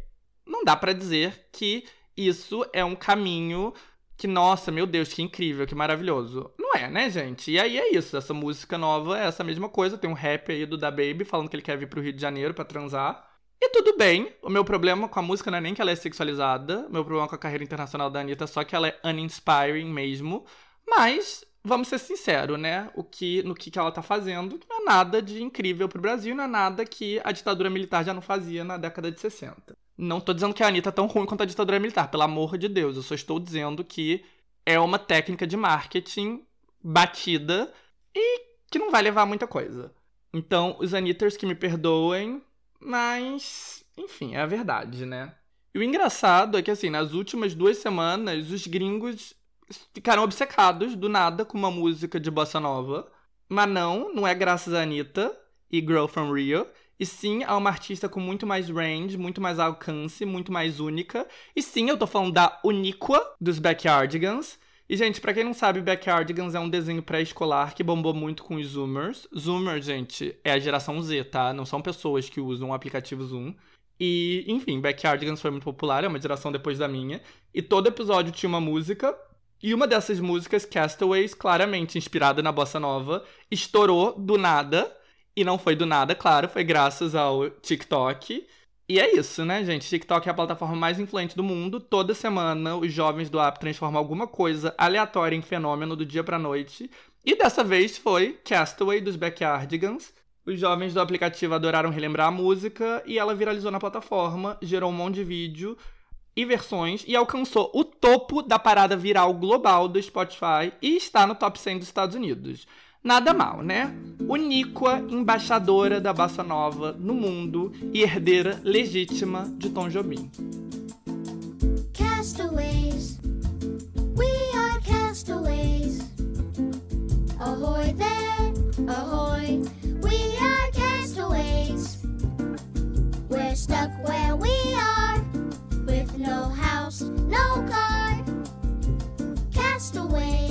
não dá para dizer que isso é um caminho que, nossa, meu Deus, que incrível, que maravilhoso. Não é, né, gente? E aí é isso, essa música nova é essa mesma coisa, tem um rap aí do Da Baby falando que ele quer vir pro Rio de Janeiro para transar. E tudo bem, o meu problema com a música não é nem que ela é sexualizada, o meu problema com a carreira internacional da Anitta é só que ela é uninspiring mesmo. Mas, vamos ser sinceros, né? O que, no que, que ela tá fazendo não é nada de incrível pro Brasil, não é nada que a ditadura militar já não fazia na década de 60. Não tô dizendo que a Anitta é tão ruim quanto a ditadura militar, pelo amor de Deus. Eu só estou dizendo que é uma técnica de marketing batida e que não vai levar a muita coisa. Então, os Anitters que me perdoem, mas, enfim, é a verdade, né? E o engraçado é que, assim, nas últimas duas semanas, os gringos ficaram obcecados do nada com uma música de bossa nova. Mas não, não é graças a Anitta e Girl from Rio. E sim, a uma artista com muito mais range, muito mais alcance, muito mais única. E sim, eu tô falando da Uniqua, dos Backyardigans, E, gente, pra quem não sabe, Backyardigans é um desenho pré-escolar que bombou muito com os Zoomers. Zoomer, gente, é a geração Z, tá? Não são pessoas que usam o aplicativo Zoom. E, enfim, Backyardigans foi muito popular, é uma geração depois da minha. E todo episódio tinha uma música. E uma dessas músicas, Castaways, claramente inspirada na bossa nova, estourou do nada. E não foi do nada, claro, foi graças ao TikTok. E é isso, né, gente? TikTok é a plataforma mais influente do mundo. Toda semana os jovens do app transformam alguma coisa aleatória em fenômeno do dia pra noite. E dessa vez foi Castaway dos Backyardigans. Os jovens do aplicativo adoraram relembrar a música e ela viralizou na plataforma, gerou um monte de vídeo e versões e alcançou o topo da parada viral global do Spotify e está no top 100 dos Estados Unidos. Nada mal, né? Uníqua embaixadora da Bossa Nova no mundo e herdeira legítima de Tom Jobim. Castaways, we are castaways. Ahoy there, ahoy, we are castaways. We're stuck where we are, with no house, no car. Castaways,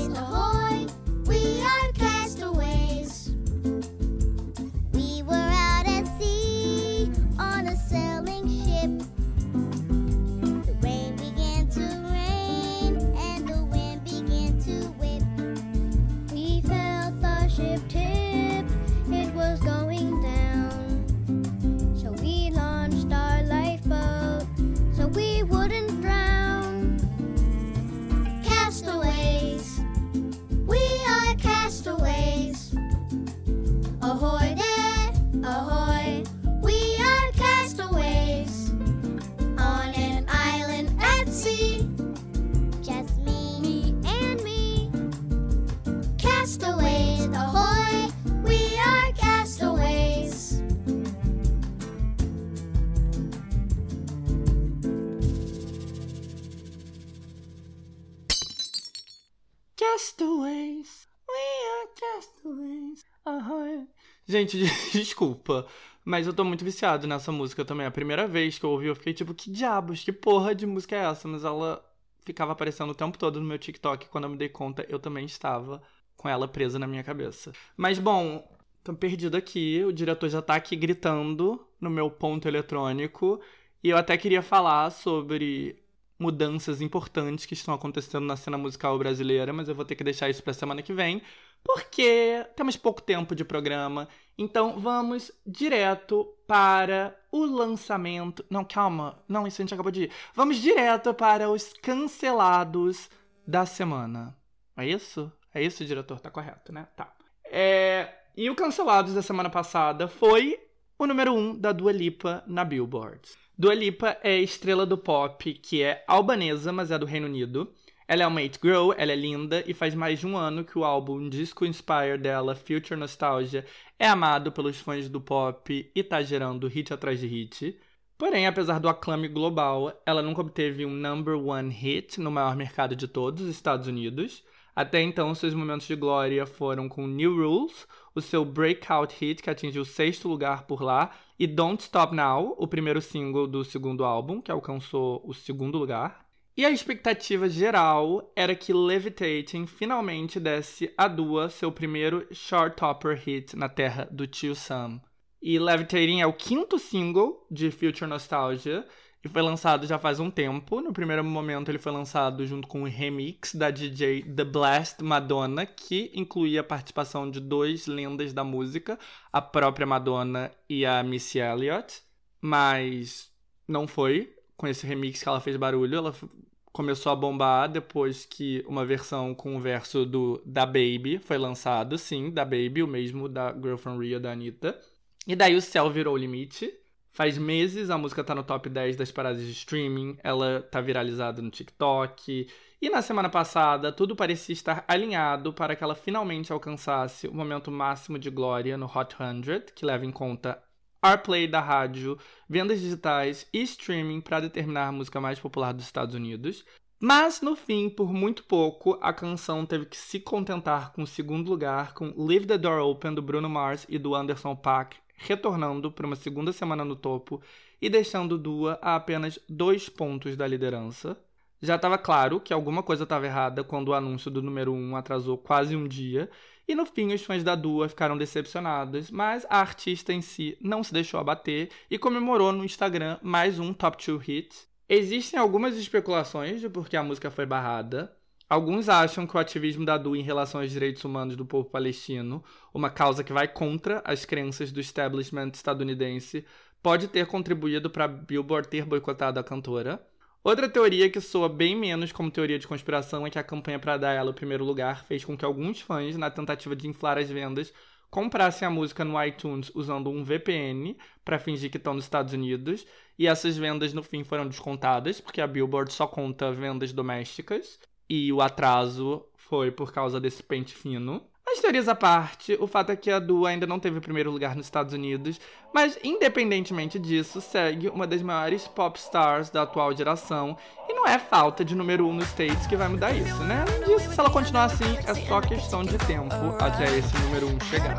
Ahoy, we are castaways. Castaways, we are castaways. Ahoy. Gente, <laughs> desculpa, mas eu tô muito viciado nessa música também. A primeira vez que eu ouvi, eu fiquei tipo, que diabos, que porra de música é essa? Mas ela ficava aparecendo o tempo todo no meu TikTok. Quando eu me dei conta, eu também estava com ela presa na minha cabeça. Mas bom, tô perdido aqui. O diretor já tá aqui gritando no meu ponto eletrônico. E eu até queria falar sobre mudanças importantes que estão acontecendo na cena musical brasileira, mas eu vou ter que deixar isso pra semana que vem, porque temos pouco tempo de programa. Então vamos direto para o lançamento. Não, calma. Não, isso a gente acabou de ir. Vamos direto para os cancelados da semana. É isso? É isso, diretor? Tá correto, né? Tá. É... E o cancelados da semana passada foi o número 1 um da Dua Lipa na Billboard. Dua Lipa é estrela do pop que é albanesa, mas é do Reino Unido. Ela é uma it girl, ela é linda e faz mais de um ano que o álbum Disco Inspire dela, Future Nostalgia, é amado pelos fãs do pop e tá gerando hit atrás de hit. Porém, apesar do aclame global, ela nunca obteve um number one hit no maior mercado de todos, os Estados Unidos. Até então, seus momentos de glória foram com New Rules, o seu breakout hit que atingiu o sexto lugar por lá, e Don't Stop Now, o primeiro single do segundo álbum, que alcançou o segundo lugar. E a expectativa geral era que Levitating finalmente desse a Dua seu primeiro chart topper hit na terra do tio Sam. E Levitating é o quinto single de Future Nostalgia e foi lançado já faz um tempo. No primeiro momento ele foi lançado junto com o remix da DJ The Blast Madonna, que incluía a participação de dois lendas da música, a própria Madonna e a Missy Elliott, mas não foi com esse remix que ela fez barulho, ela começou a bombar depois que uma versão com o verso do Da Baby foi lançado, sim, Da Baby, o mesmo da Girl From Rio da Anitta. E daí o céu virou o limite. Faz meses a música tá no top 10 das paradas de streaming, ela tá viralizada no TikTok. E na semana passada, tudo parecia estar alinhado para que ela finalmente alcançasse o momento máximo de glória no Hot 100, que leva em conta Airplay da rádio, vendas digitais e streaming para determinar a música mais popular dos Estados Unidos. Mas no fim, por muito pouco, a canção teve que se contentar com o segundo lugar, com Leave the Door Open do Bruno Mars e do Anderson Paak, retornando para uma segunda semana no topo e deixando Dua a apenas dois pontos da liderança. Já estava claro que alguma coisa estava errada quando o anúncio do número 1 atrasou quase um dia, e no fim os fãs da Dua ficaram decepcionados, mas a artista em si não se deixou abater e comemorou no Instagram mais um Top 2 Hit. Existem algumas especulações de por que a música foi barrada. Alguns acham que o ativismo da Dua em relação aos direitos humanos do povo palestino, uma causa que vai contra as crenças do establishment estadunidense, pode ter contribuído para Billboard ter boicotado a cantora. Outra teoria que soa bem menos como teoria de conspiração é que a campanha para dar ela o primeiro lugar fez com que alguns fãs, na tentativa de inflar as vendas, comprassem a música no iTunes usando um VPN para fingir que estão nos Estados Unidos, e essas vendas no fim foram descontadas, porque a Billboard só conta vendas domésticas, e o atraso foi por causa desse pente fino. Mas teorias à parte, o fato é que a Dua ainda não teve primeiro lugar nos Estados Unidos, mas independentemente disso, segue uma das maiores pop stars da atual geração, e não é falta de número um nos States que vai mudar isso, né? Além disso, se ela continuar assim, é só questão de tempo até esse número um chegar.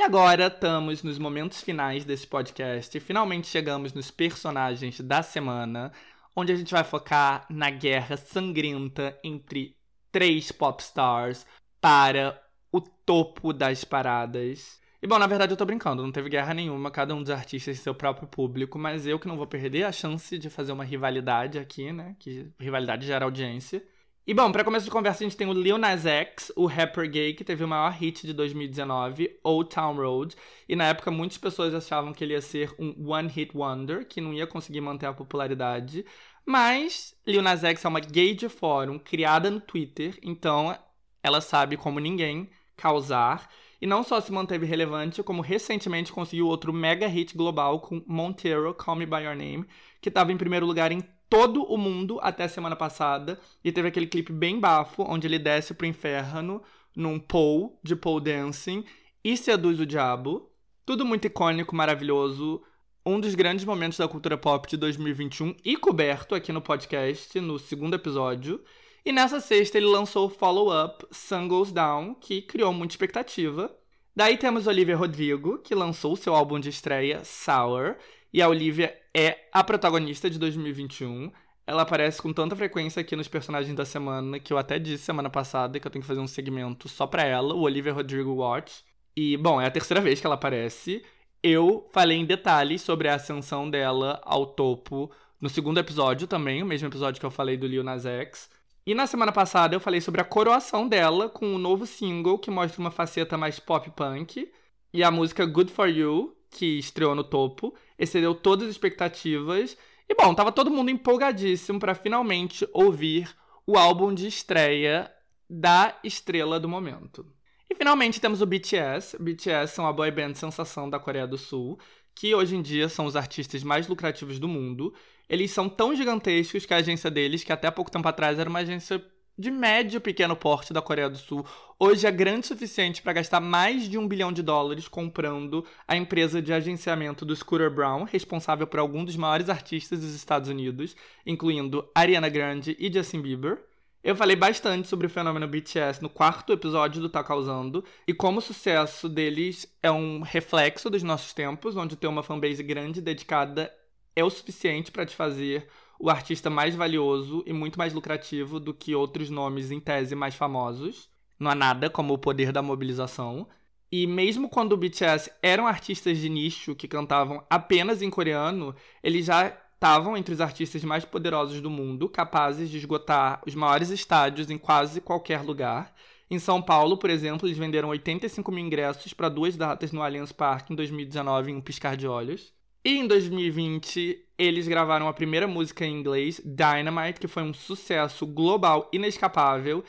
E agora estamos nos momentos finais desse podcast. e Finalmente chegamos nos personagens da semana, onde a gente vai focar na guerra sangrenta entre três pop stars para o topo das paradas. E bom, na verdade eu tô brincando, não teve guerra nenhuma, cada um dos artistas tem seu próprio público, mas eu que não vou perder a chance de fazer uma rivalidade aqui, né? Que rivalidade gera audiência. E bom, pra começo de conversa, a gente tem o Lil Nas X, o rapper gay que teve o maior hit de 2019, Old Town Road. E na época, muitas pessoas achavam que ele ia ser um One Hit Wonder, que não ia conseguir manter a popularidade. Mas Lil Nas X é uma gay de fórum, criada no Twitter, então ela sabe como ninguém causar. E não só se manteve relevante, como recentemente conseguiu outro mega hit global com Montero, Call Me By Your Name, que estava em primeiro lugar em todo o mundo até a semana passada. E teve aquele clipe bem bafo, onde ele desce pro inferno num pole de pole dancing e seduz o diabo. Tudo muito icônico, maravilhoso. Um dos grandes momentos da cultura pop de 2021 e coberto aqui no podcast, no segundo episódio. E nessa sexta ele lançou o follow-up Sun Goes Down, que criou muita expectativa. Daí temos Olivia Rodrigo, que lançou seu álbum de estreia, Sour. E a Olivia é a protagonista de 2021. Ela aparece com tanta frequência aqui nos personagens da semana que eu até disse semana passada que eu tenho que fazer um segmento só pra ela, o Olivia Rodrigo Watch. E, bom, é a terceira vez que ela aparece. Eu falei em detalhes sobre a ascensão dela ao topo no segundo episódio também, o mesmo episódio que eu falei do Lil Nas X. E na semana passada eu falei sobre a coroação dela com um novo single que mostra uma faceta mais pop punk. E a música Good For You, que estreou no topo, excedeu todas as expectativas. E bom, tava todo mundo empolgadíssimo para finalmente ouvir o álbum de estreia da estrela do momento. E finalmente temos o BTS. BTS são a boy band sensação da Coreia do Sul, que hoje em dia são os artistas mais lucrativos do mundo. Eles são tão gigantescos que a agência deles, que até pouco tempo atrás era uma agência de médio pequeno porte da Coreia do Sul, hoje é grande o suficiente para gastar mais de um bilhão de dólares comprando a empresa de agenciamento do Scooter Brown, responsável por alguns dos maiores artistas dos Estados Unidos, incluindo Ariana Grande e Justin Bieber. Eu falei bastante sobre o fenômeno BTS no quarto episódio do Tá Causando e como o sucesso deles é um reflexo dos nossos tempos, onde ter uma fanbase grande e dedicada é o suficiente para te fazer o artista mais valioso e muito mais lucrativo do que outros nomes em tese mais famosos. Não há nada como o poder da mobilização. E mesmo quando o BTS eram artistas de nicho que cantavam apenas em coreano, eles já estavam entre os artistas mais poderosos do mundo, capazes de esgotar os maiores estádios em quase qualquer lugar. Em São Paulo, por exemplo, eles venderam 85 mil ingressos para duas datas no Allianz Parque em 2019 em um piscar de olhos. E em 2020, eles gravaram a primeira música em inglês, Dynamite, que foi um sucesso global inescapável.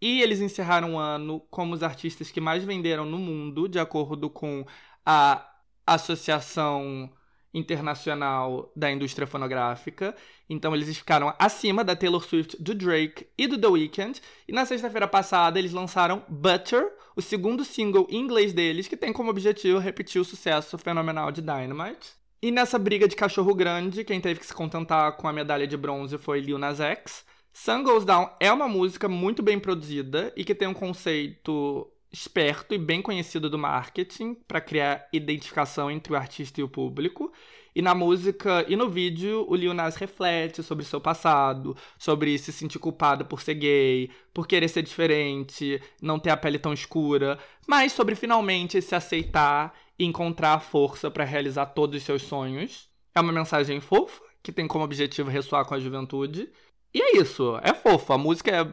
E eles encerraram o ano como os artistas que mais venderam no mundo, de acordo com a Associação Internacional da Indústria Fonográfica. Então eles ficaram acima da Taylor Swift, do Drake e do The Weeknd. E na sexta-feira passada eles lançaram Butter, o segundo single em inglês deles, que tem como objetivo repetir o sucesso fenomenal de Dynamite. E nessa briga de cachorro grande, quem teve que se contentar com a medalha de bronze foi Lil Nas X. Sun Goes Down é uma música muito bem produzida e que tem um conceito esperto e bem conhecido do marketing para criar identificação entre o artista e o público. E na música e no vídeo, o Lil Nas reflete sobre seu passado, sobre se sentir culpado por ser gay, por querer ser diferente, não ter a pele tão escura, mas sobre finalmente se aceitar e encontrar a força para realizar todos os seus sonhos. É uma mensagem fofa, que tem como objetivo ressoar com a juventude. E é isso, é fofo. A música é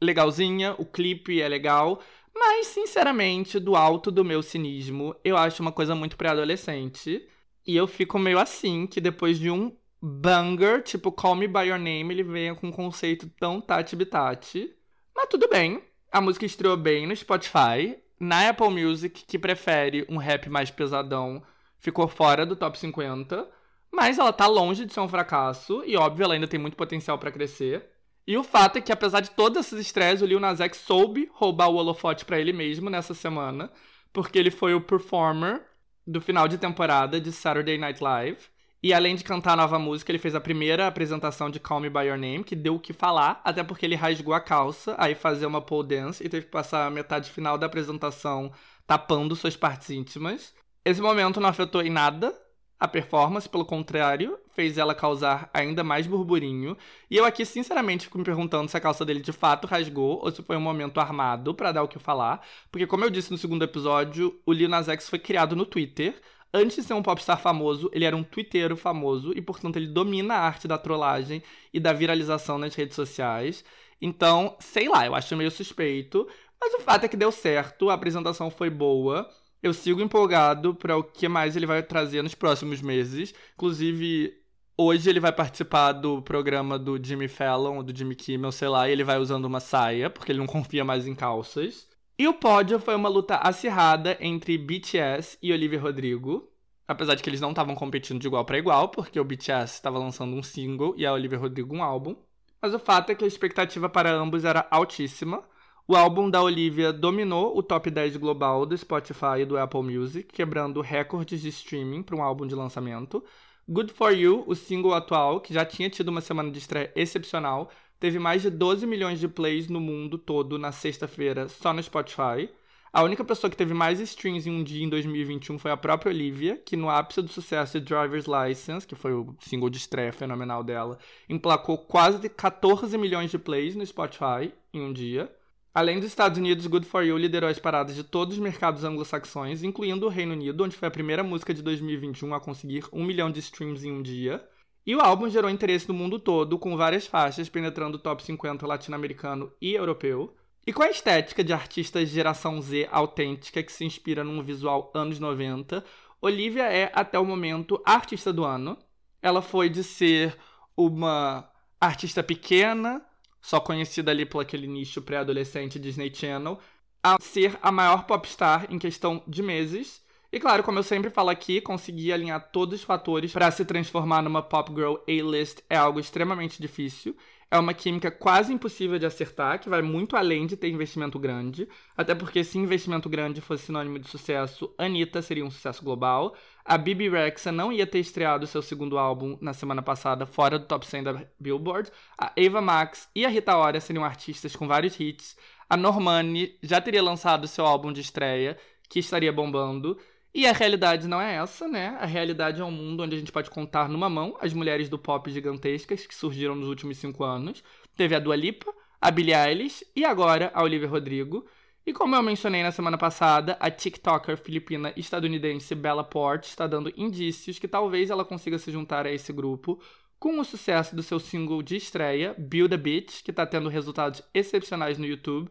legalzinha, o clipe é legal, mas sinceramente, do alto do meu cinismo, eu acho uma coisa muito pré-adolescente. E eu fico meio assim, que depois de um banger, tipo Call Me By Your Name, ele venha com um conceito tão tati-bitati. Mas tudo bem. A música estreou bem no Spotify. Na Apple Music, que prefere um rap mais pesadão, ficou fora do top 50. Mas ela tá longe de ser um fracasso. E óbvio, ela ainda tem muito potencial para crescer. E o fato é que, apesar de todas essas estreias, o Lil Nas X soube roubar o holofote para ele mesmo nessa semana. Porque ele foi o performer do final de temporada de Saturday Night Live. E além de cantar a nova música, ele fez a primeira apresentação de Call Me By Your Name, que deu o que falar, até porque ele rasgou a calça, aí fazer uma pole dance e teve que passar a metade final da apresentação tapando suas partes íntimas. Esse momento não afetou em nada a performance, pelo contrário, fez ela causar ainda mais burburinho. E eu aqui, sinceramente, fico me perguntando se a calça dele de fato rasgou ou se foi um momento armado para dar o que falar. Porque, como eu disse no segundo episódio, o Lil Nas X foi criado no Twitter. Antes de ser um popstar famoso, ele era um twitteiro famoso e, portanto, ele domina a arte da trollagem e da viralização nas redes sociais. Então, sei lá, eu acho meio suspeito. Mas o fato é que deu certo, a apresentação foi boa. Eu sigo empolgado para o que mais ele vai trazer nos próximos meses. Inclusive, hoje ele vai participar do programa do Jimmy Fallon, ou do Jimmy Kimmel, sei lá, e ele vai usando uma saia, porque ele não <laughs> confia mais em calças. E o pódio foi uma luta acirrada entre BTS e Olivia Rodrigo. Apesar de que eles não estavam competindo de igual para igual, porque o BTS estava lançando um single e a Olivia Rodrigo um álbum. Mas o fato é que a expectativa para ambos era altíssima. O álbum da Olivia dominou o top 10 global do Spotify e do Apple Music, quebrando recordes de streaming para um álbum de lançamento. Good For You, o single atual, que já tinha tido uma semana de estreia excepcional, teve mais de 12 milhões de plays no mundo todo na sexta-feira só no Spotify. A única pessoa que teve mais streams em um dia em 2021 foi a própria Olivia, que no ápice do sucesso de Driver's License, que foi o single de estreia fenomenal dela, emplacou quase 14 milhões de plays no Spotify em um dia. Além dos Estados Unidos, Good For You liderou as paradas de todos os mercados anglo-saxões, incluindo o Reino Unido, onde foi a primeira música de 2021 a conseguir um milhão de streams em um dia. E o álbum gerou interesse no mundo todo, com várias faixas penetrando o top 50 latino-americano e europeu. E com a estética de artistas geração Z autêntica que se inspira num visual anos 90, Olivia é, até o momento, a artista do ano. Ela foi de ser uma artista pequena, só conhecida ali por aquele nicho pré-adolescente Disney Channel, a ser a maior popstar em questão de meses. E claro, como eu sempre falo aqui, conseguir alinhar todos os fatores para se transformar numa pop girl A-list é algo extremamente difícil. É uma química quase impossível de acertar, que vai muito além de ter investimento grande. Até porque se investimento grande fosse sinônimo de sucesso, Anitta seria um sucesso global. A Bibi Rexa não ia ter estreado seu segundo álbum na semana passada, fora do top 100 da Billboard. A Ava Max e a Rita Ora seriam artistas com vários hits. A Normani já teria lançado seu álbum de estreia, que estaria bombando. E a realidade não é essa, né? A realidade é um mundo onde a gente pode contar numa mão as mulheres do pop gigantescas que surgiram nos últimos cinco anos. Teve a Dua Lipa, a Billie Eilish e agora a Olivia Rodrigo. E como eu mencionei na semana passada, a TikToker filipina estadunidense Bella Porte está dando indícios que talvez ela consiga se juntar a esse grupo com o sucesso do seu single de estreia, Build a Bitch, que está tendo resultados excepcionais no YouTube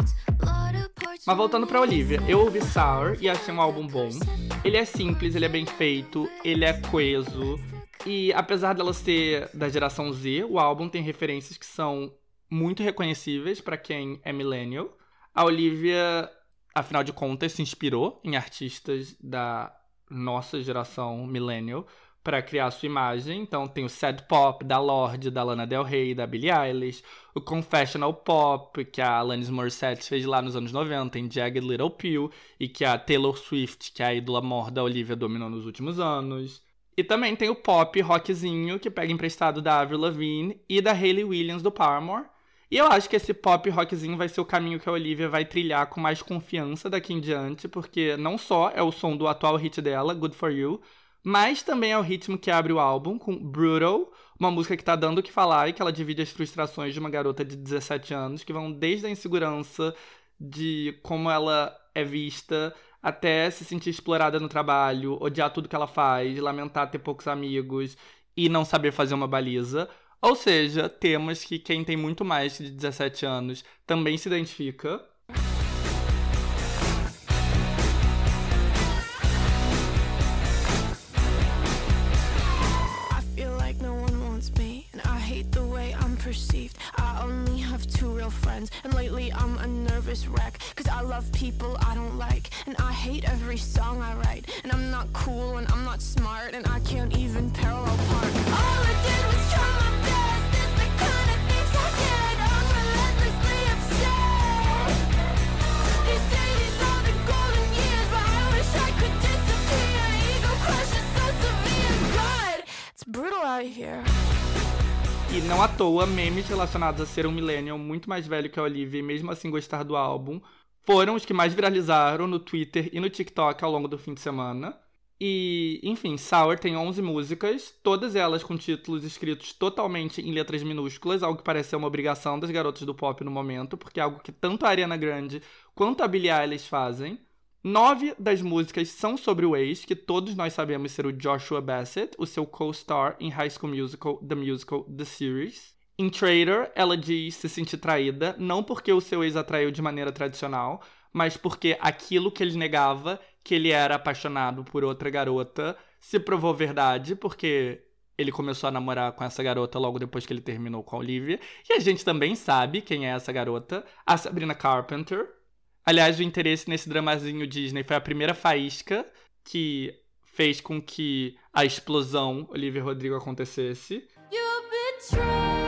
Mas voltando pra Olivia, eu ouvi Sour e achei um álbum bom. Ele é simples, ele é bem feito, ele é coeso. E apesar dela ser da geração Z, o álbum tem referências que são muito reconhecíveis para quem é millennial. A Olivia, afinal de contas, se inspirou em artistas da nossa geração millennial para criar sua imagem. Então tem o sad pop da Lorde, da Lana Del Rey, da Billie Eilish, o confessional pop que a Alanis Morissette fez lá nos anos 90 em Jagged Little Pill e que a Taylor Swift, que é a ídola mor da Olivia, dominou nos últimos anos. E também tem o pop rockzinho que pega emprestado da Avril Lavigne e da Hayley Williams do Paramore. E eu acho que esse pop rockzinho vai ser o caminho que a Olivia vai trilhar com mais confiança daqui em diante, porque não só é o som do atual hit dela, Good For You, mas também é o ritmo que abre o álbum com Brutal, uma música que tá dando o que falar e que ela divide as frustrações de uma garota de 17 anos, que vão desde a insegurança de como ela é vista, até se sentir explorada no trabalho, odiar tudo que ela faz, lamentar ter poucos amigos e não saber fazer uma baliza. Ou seja, temas que quem tem muito mais de 17 anos também se identifica. Friends, and lately I'm a nervous wreck. Cause I love people I don't like, and I hate every song I write. And I'm not cool, and I'm not smart, and I can't even parallel park. All I did was try my best, it's the kind of things I did. I'm relentlessly upset. They say these are the golden years, but I wish I could disappear. Ego crush is so severe, God, it's brutal out here. E não à toa, memes relacionados a ser um millennial muito mais velho que a Olivia e mesmo assim gostar do álbum foram os que mais viralizaram no Twitter e no TikTok ao longo do fim de semana. E, enfim, Sour tem 11 músicas, todas elas com títulos escritos totalmente em letras minúsculas, algo que parece ser uma obrigação das garotas do pop no momento, porque é algo que tanto a Ariana Grande quanto a Billie Eilish fazem. Nove das músicas são sobre o ex, que todos nós sabemos ser o Joshua Bassett, o seu co-star em High School Musical, The Musical, The Series. Em Traitor, ela diz se sentir traída, não porque o seu ex a traiu de maneira tradicional, mas porque aquilo que ele negava, que ele era apaixonado por outra garota, se provou verdade, porque ele começou a namorar com essa garota logo depois que ele terminou com a Olivia. E a gente também sabe quem é essa garota, a Sabrina Carpenter. Aliás, o interesse nesse dramazinho Disney foi a primeira faísca que fez com que a explosão Olivia Rodrigo acontecesse. You betrayed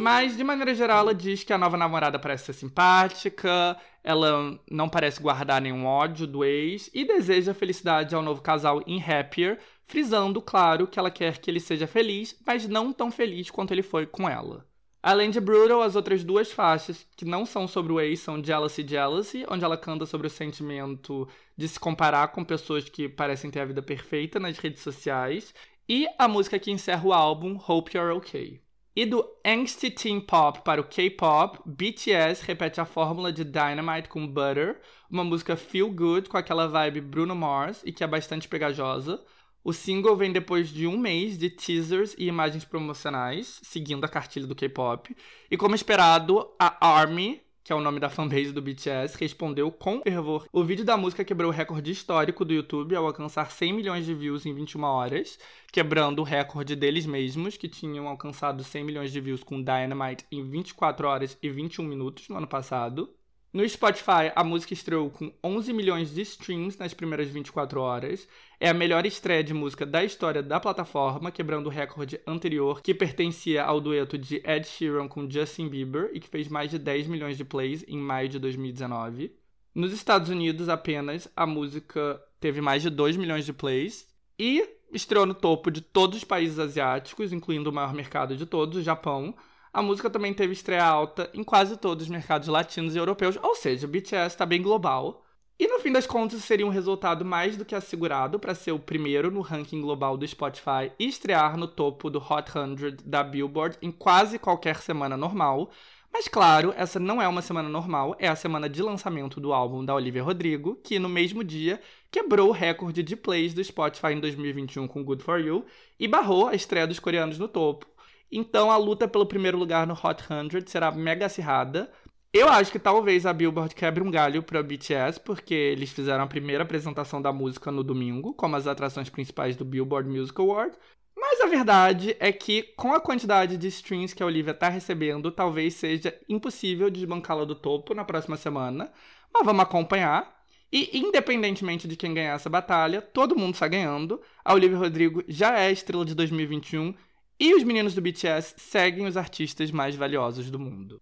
Mas, de maneira geral, ela diz que a nova namorada parece ser simpática, ela não parece guardar nenhum ódio do ex e deseja felicidade ao novo casal em Happier, frisando, claro, que ela quer que ele seja feliz, mas não tão feliz quanto ele foi com ela. Além de Brutal, as outras duas faixas que não são sobre o ex são Jealousy Jealousy, onde ela canta sobre o sentimento de se comparar com pessoas que parecem ter a vida perfeita nas redes sociais, e a música que encerra o álbum, Hope You're Okay. E do angsty teen pop para o K-pop, BTS repete a fórmula de Dynamite com Butter, uma música feel good com aquela vibe Bruno Mars e que é bastante pegajosa. O single vem depois de um mês de teasers e imagens promocionais, seguindo a cartilha do K-pop. E como esperado, a ARMY, que é o nome da fanbase do BTS, respondeu com fervor. O vídeo da música quebrou o recorde histórico do YouTube ao alcançar 100 milhões de views em 21 horas, quebrando o recorde deles mesmos, que tinham alcançado 100 milhões de views com Dynamite em 24 horas e 21 minutos no ano passado. No Spotify, a música estreou com 11 milhões de streams nas primeiras 24 horas. É a melhor estreia de música da história da plataforma, quebrando o recorde anterior, que pertencia ao dueto de Ed Sheeran com Justin Bieber e que fez mais de 10 milhões de plays em maio de 2019. Nos Estados Unidos, apenas, a música teve mais de 2 milhões de plays e estreou no topo de todos os países asiáticos, incluindo o maior mercado de todos, o Japão. A música também teve estreia alta em quase todos os mercados latinos e europeus, ou seja, o BTS está bem global. E no fim das contas, seria um resultado mais do que assegurado para ser o primeiro no ranking global do Spotify e estrear no topo do Hot 100 da Billboard em quase qualquer semana normal. Mas claro, essa não é uma semana normal, é a semana de lançamento do álbum da Olivia Rodrigo, que no mesmo dia quebrou o recorde de plays do Spotify em 2021 com Good For You e barrou a estreia dos coreanos no topo. Então a luta pelo primeiro lugar no Hot 100 será mega acirrada. Eu acho que talvez a Billboard quebre um galho para BTS, porque eles fizeram a primeira apresentação da música no domingo, como as atrações principais do Billboard Music Award. Mas a verdade é que, com a quantidade de streams que a Olivia tá recebendo, talvez seja impossível desbancá-la do topo na próxima semana. Mas vamos acompanhar. E, independentemente de quem ganhar essa batalha, todo mundo está ganhando. A Olivia Rodrigo já é estrela de 2021 e os meninos do BTS seguem os artistas mais valiosos do mundo.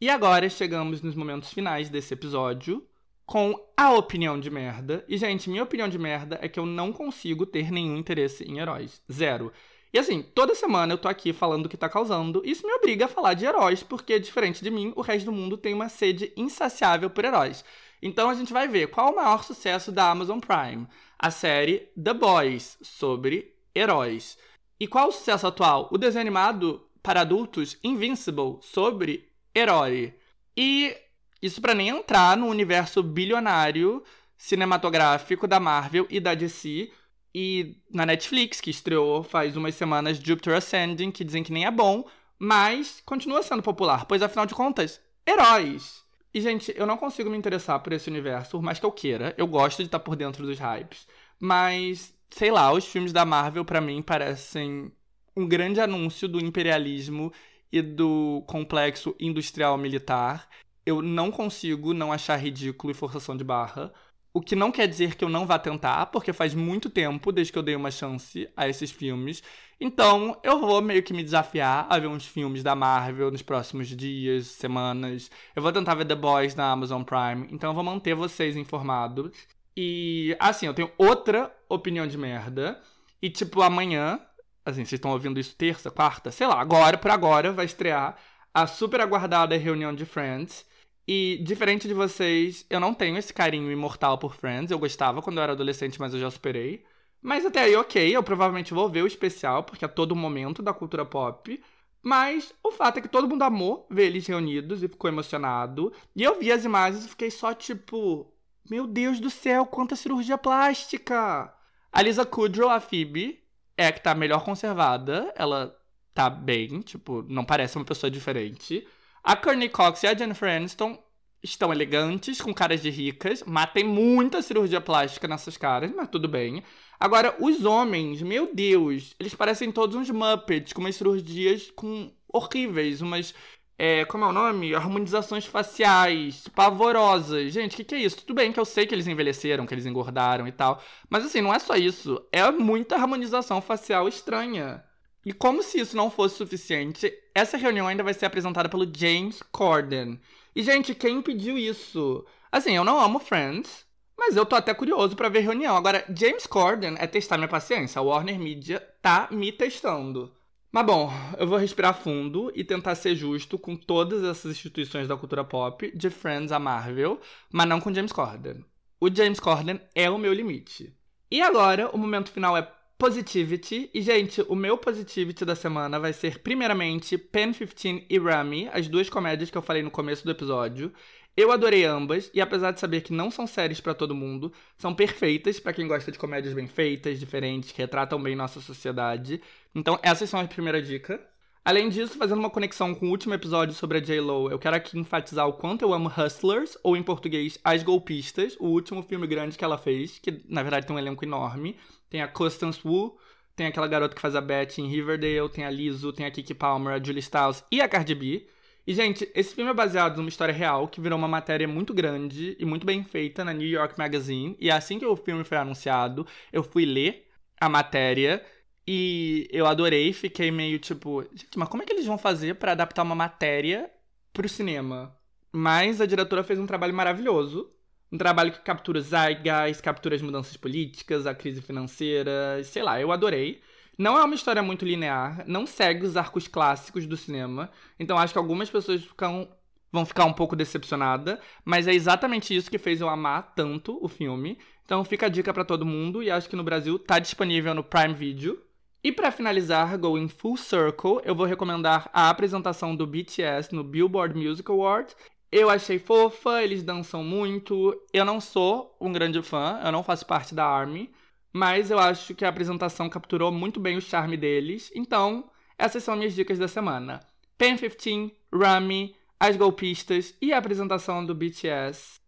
E agora chegamos nos momentos finais desse episódio com a opinião de merda. E, gente, minha opinião de merda é que eu não consigo ter nenhum interesse em heróis. Zero. E assim, toda semana eu tô aqui falando do que tá causando. Isso me obriga a falar de heróis, porque, diferente de mim, o resto do mundo tem uma sede insaciável por heróis. Então a gente vai ver qual o maior sucesso da Amazon Prime. A série The Boys, sobre heróis. E qual o sucesso atual? O desenho animado para adultos Invincible, sobre herói. E isso para nem entrar no universo bilionário cinematográfico da Marvel e da DC. E na Netflix, que estreou faz umas semanas Jupiter Ascending, que dizem que nem é bom, mas continua sendo popular, pois afinal de contas, heróis. E, gente, eu não consigo me interessar por esse universo, por mais que eu queira. Eu gosto de estar por dentro dos hypes. Mas sei lá, os filmes da Marvel para mim parecem um grande anúncio do imperialismo e do complexo industrial militar. Eu não consigo não achar ridículo e forçação de barra. O que não quer dizer que eu não vá tentar, porque faz muito tempo desde que eu dei uma chance a esses filmes. Então, eu vou meio que me desafiar a ver uns filmes da Marvel nos próximos dias, semanas. Eu vou tentar ver The Boys na Amazon Prime. Então, eu vou manter vocês informados. E, assim, eu tenho outra opinião de merda. E, tipo, amanhã, assim, vocês estão ouvindo isso terça, quarta, sei lá, agora, por agora, vai estrear a super aguardada reunião de Friends. E, diferente de vocês, eu não tenho esse carinho imortal por Friends. Eu gostava quando eu era adolescente, mas eu já superei. Mas até aí, ok, eu provavelmente vou ver o especial, porque é todo momento da cultura pop. Mas o fato é que todo mundo amou ver eles reunidos e ficou emocionado. E eu vi as imagens e fiquei só tipo, meu Deus do céu, quanta cirurgia plástica! A Lisa Kudrow, a Phoebe, é a que tá melhor conservada. Ela tá bem, tipo, não parece uma pessoa diferente. A Courtney Cox e a Jennifer Aniston estão elegantes, com caras de ricas, mas tem muita cirurgia plástica nessas caras, mas tudo bem. Agora, os homens, meu Deus, eles parecem todos uns Muppets, com umas cirurgias com horríveis, umas é, como é o nome? Harmonizações faciais pavorosas. Gente, o que, que é isso? Tudo bem que eu sei que eles envelheceram, que eles engordaram e tal. Mas assim, não é só isso. É muita harmonização facial estranha. E como se isso não fosse suficiente, essa reunião ainda vai ser apresentada pelo James Corden. E, gente, quem pediu isso? Assim, eu não amo Friends, mas eu tô até curioso para ver reunião. Agora, James Corden é testar minha paciência. A Warner Media tá me testando. Mas bom, eu vou respirar fundo e tentar ser justo com todas essas instituições da cultura pop, de Friends a Marvel, mas não com James Corden. O James Corden é o meu limite. E agora, o momento final é Positivity. E, gente, o meu Positivity da semana vai ser, primeiramente, Pen 15 e Rami, as duas comédias que eu falei no começo do episódio. Eu adorei ambas, e apesar de saber que não são séries para todo mundo, são perfeitas para quem gosta de comédias bem feitas, diferentes, que retratam bem nossa sociedade. Então, essas são a primeira dica. Além disso, fazendo uma conexão com o último episódio sobre a J-Lo, eu quero aqui enfatizar o quanto eu amo Hustlers, ou em português, As Golpistas, o último filme grande que ela fez, que na verdade tem um elenco enorme. Tem a Constance Wu, tem aquela garota que faz a Beth em Riverdale, tem a Lizzo, tem a Kiki Palmer, a Julie Stiles e a Cardi B. E, gente, esse filme é baseado numa história real que virou uma matéria muito grande e muito bem feita na New York Magazine. E assim que o filme foi anunciado, eu fui ler a matéria e eu adorei. Fiquei meio tipo, gente, mas como é que eles vão fazer para adaptar uma matéria pro cinema? Mas a diretora fez um trabalho maravilhoso. Um trabalho que captura zeitgeist, captura as mudanças políticas, a crise financeira, sei lá, eu adorei. Não é uma história muito linear, não segue os arcos clássicos do cinema. Então acho que algumas pessoas ficam, vão ficar um pouco decepcionada, mas é exatamente isso que fez eu amar tanto o filme. Então fica a dica pra todo mundo e acho que no Brasil tá disponível no Prime Video. E pra finalizar, going full circle, eu vou recomendar a apresentação do BTS no Billboard Music Awards. Eu achei fofa, eles dançam muito. Eu não sou um grande fã, eu não faço parte da ARMY, mas eu acho que a apresentação capturou muito bem o charme deles. Então, essas são minhas dicas da semana. Pen 15, Rami, as golpistas e a apresentação do BTS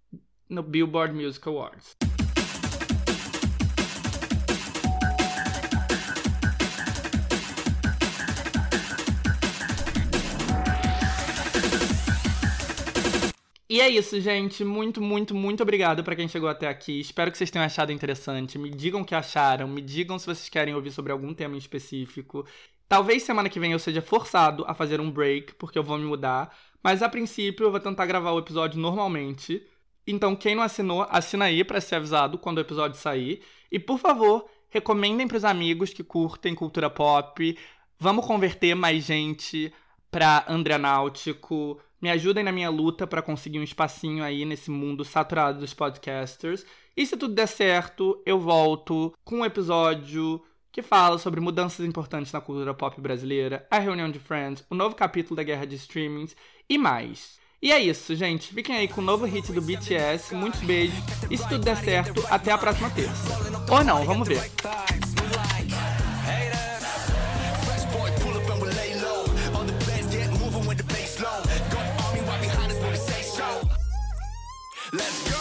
no Billboard Music Awards. E é isso, gente. Muito, muito, muito obrigado para quem chegou até aqui. Espero que vocês tenham achado interessante. Me digam o que acharam. Me digam se vocês querem ouvir sobre algum tema em específico. Talvez semana que vem eu seja forçado a fazer um break, porque eu vou me mudar. Mas a princípio eu vou tentar gravar o episódio normalmente. Então, quem não assinou, assina aí para ser avisado quando o episódio sair. E por favor, recomendem pros amigos que curtem cultura pop. Vamos converter mais gente pra Andreanáutico. Me ajudem na minha luta para conseguir um espacinho aí nesse mundo saturado dos podcasters. E se tudo der certo, eu volto com um episódio que fala sobre mudanças importantes na cultura pop brasileira, a reunião de Friends, o novo capítulo da guerra de streamings e mais. E é isso, gente. Fiquem aí com o novo hit do BTS. Muitos beijos. E se tudo der certo, até a próxima terça. Ou não, vamos ver. Let's go.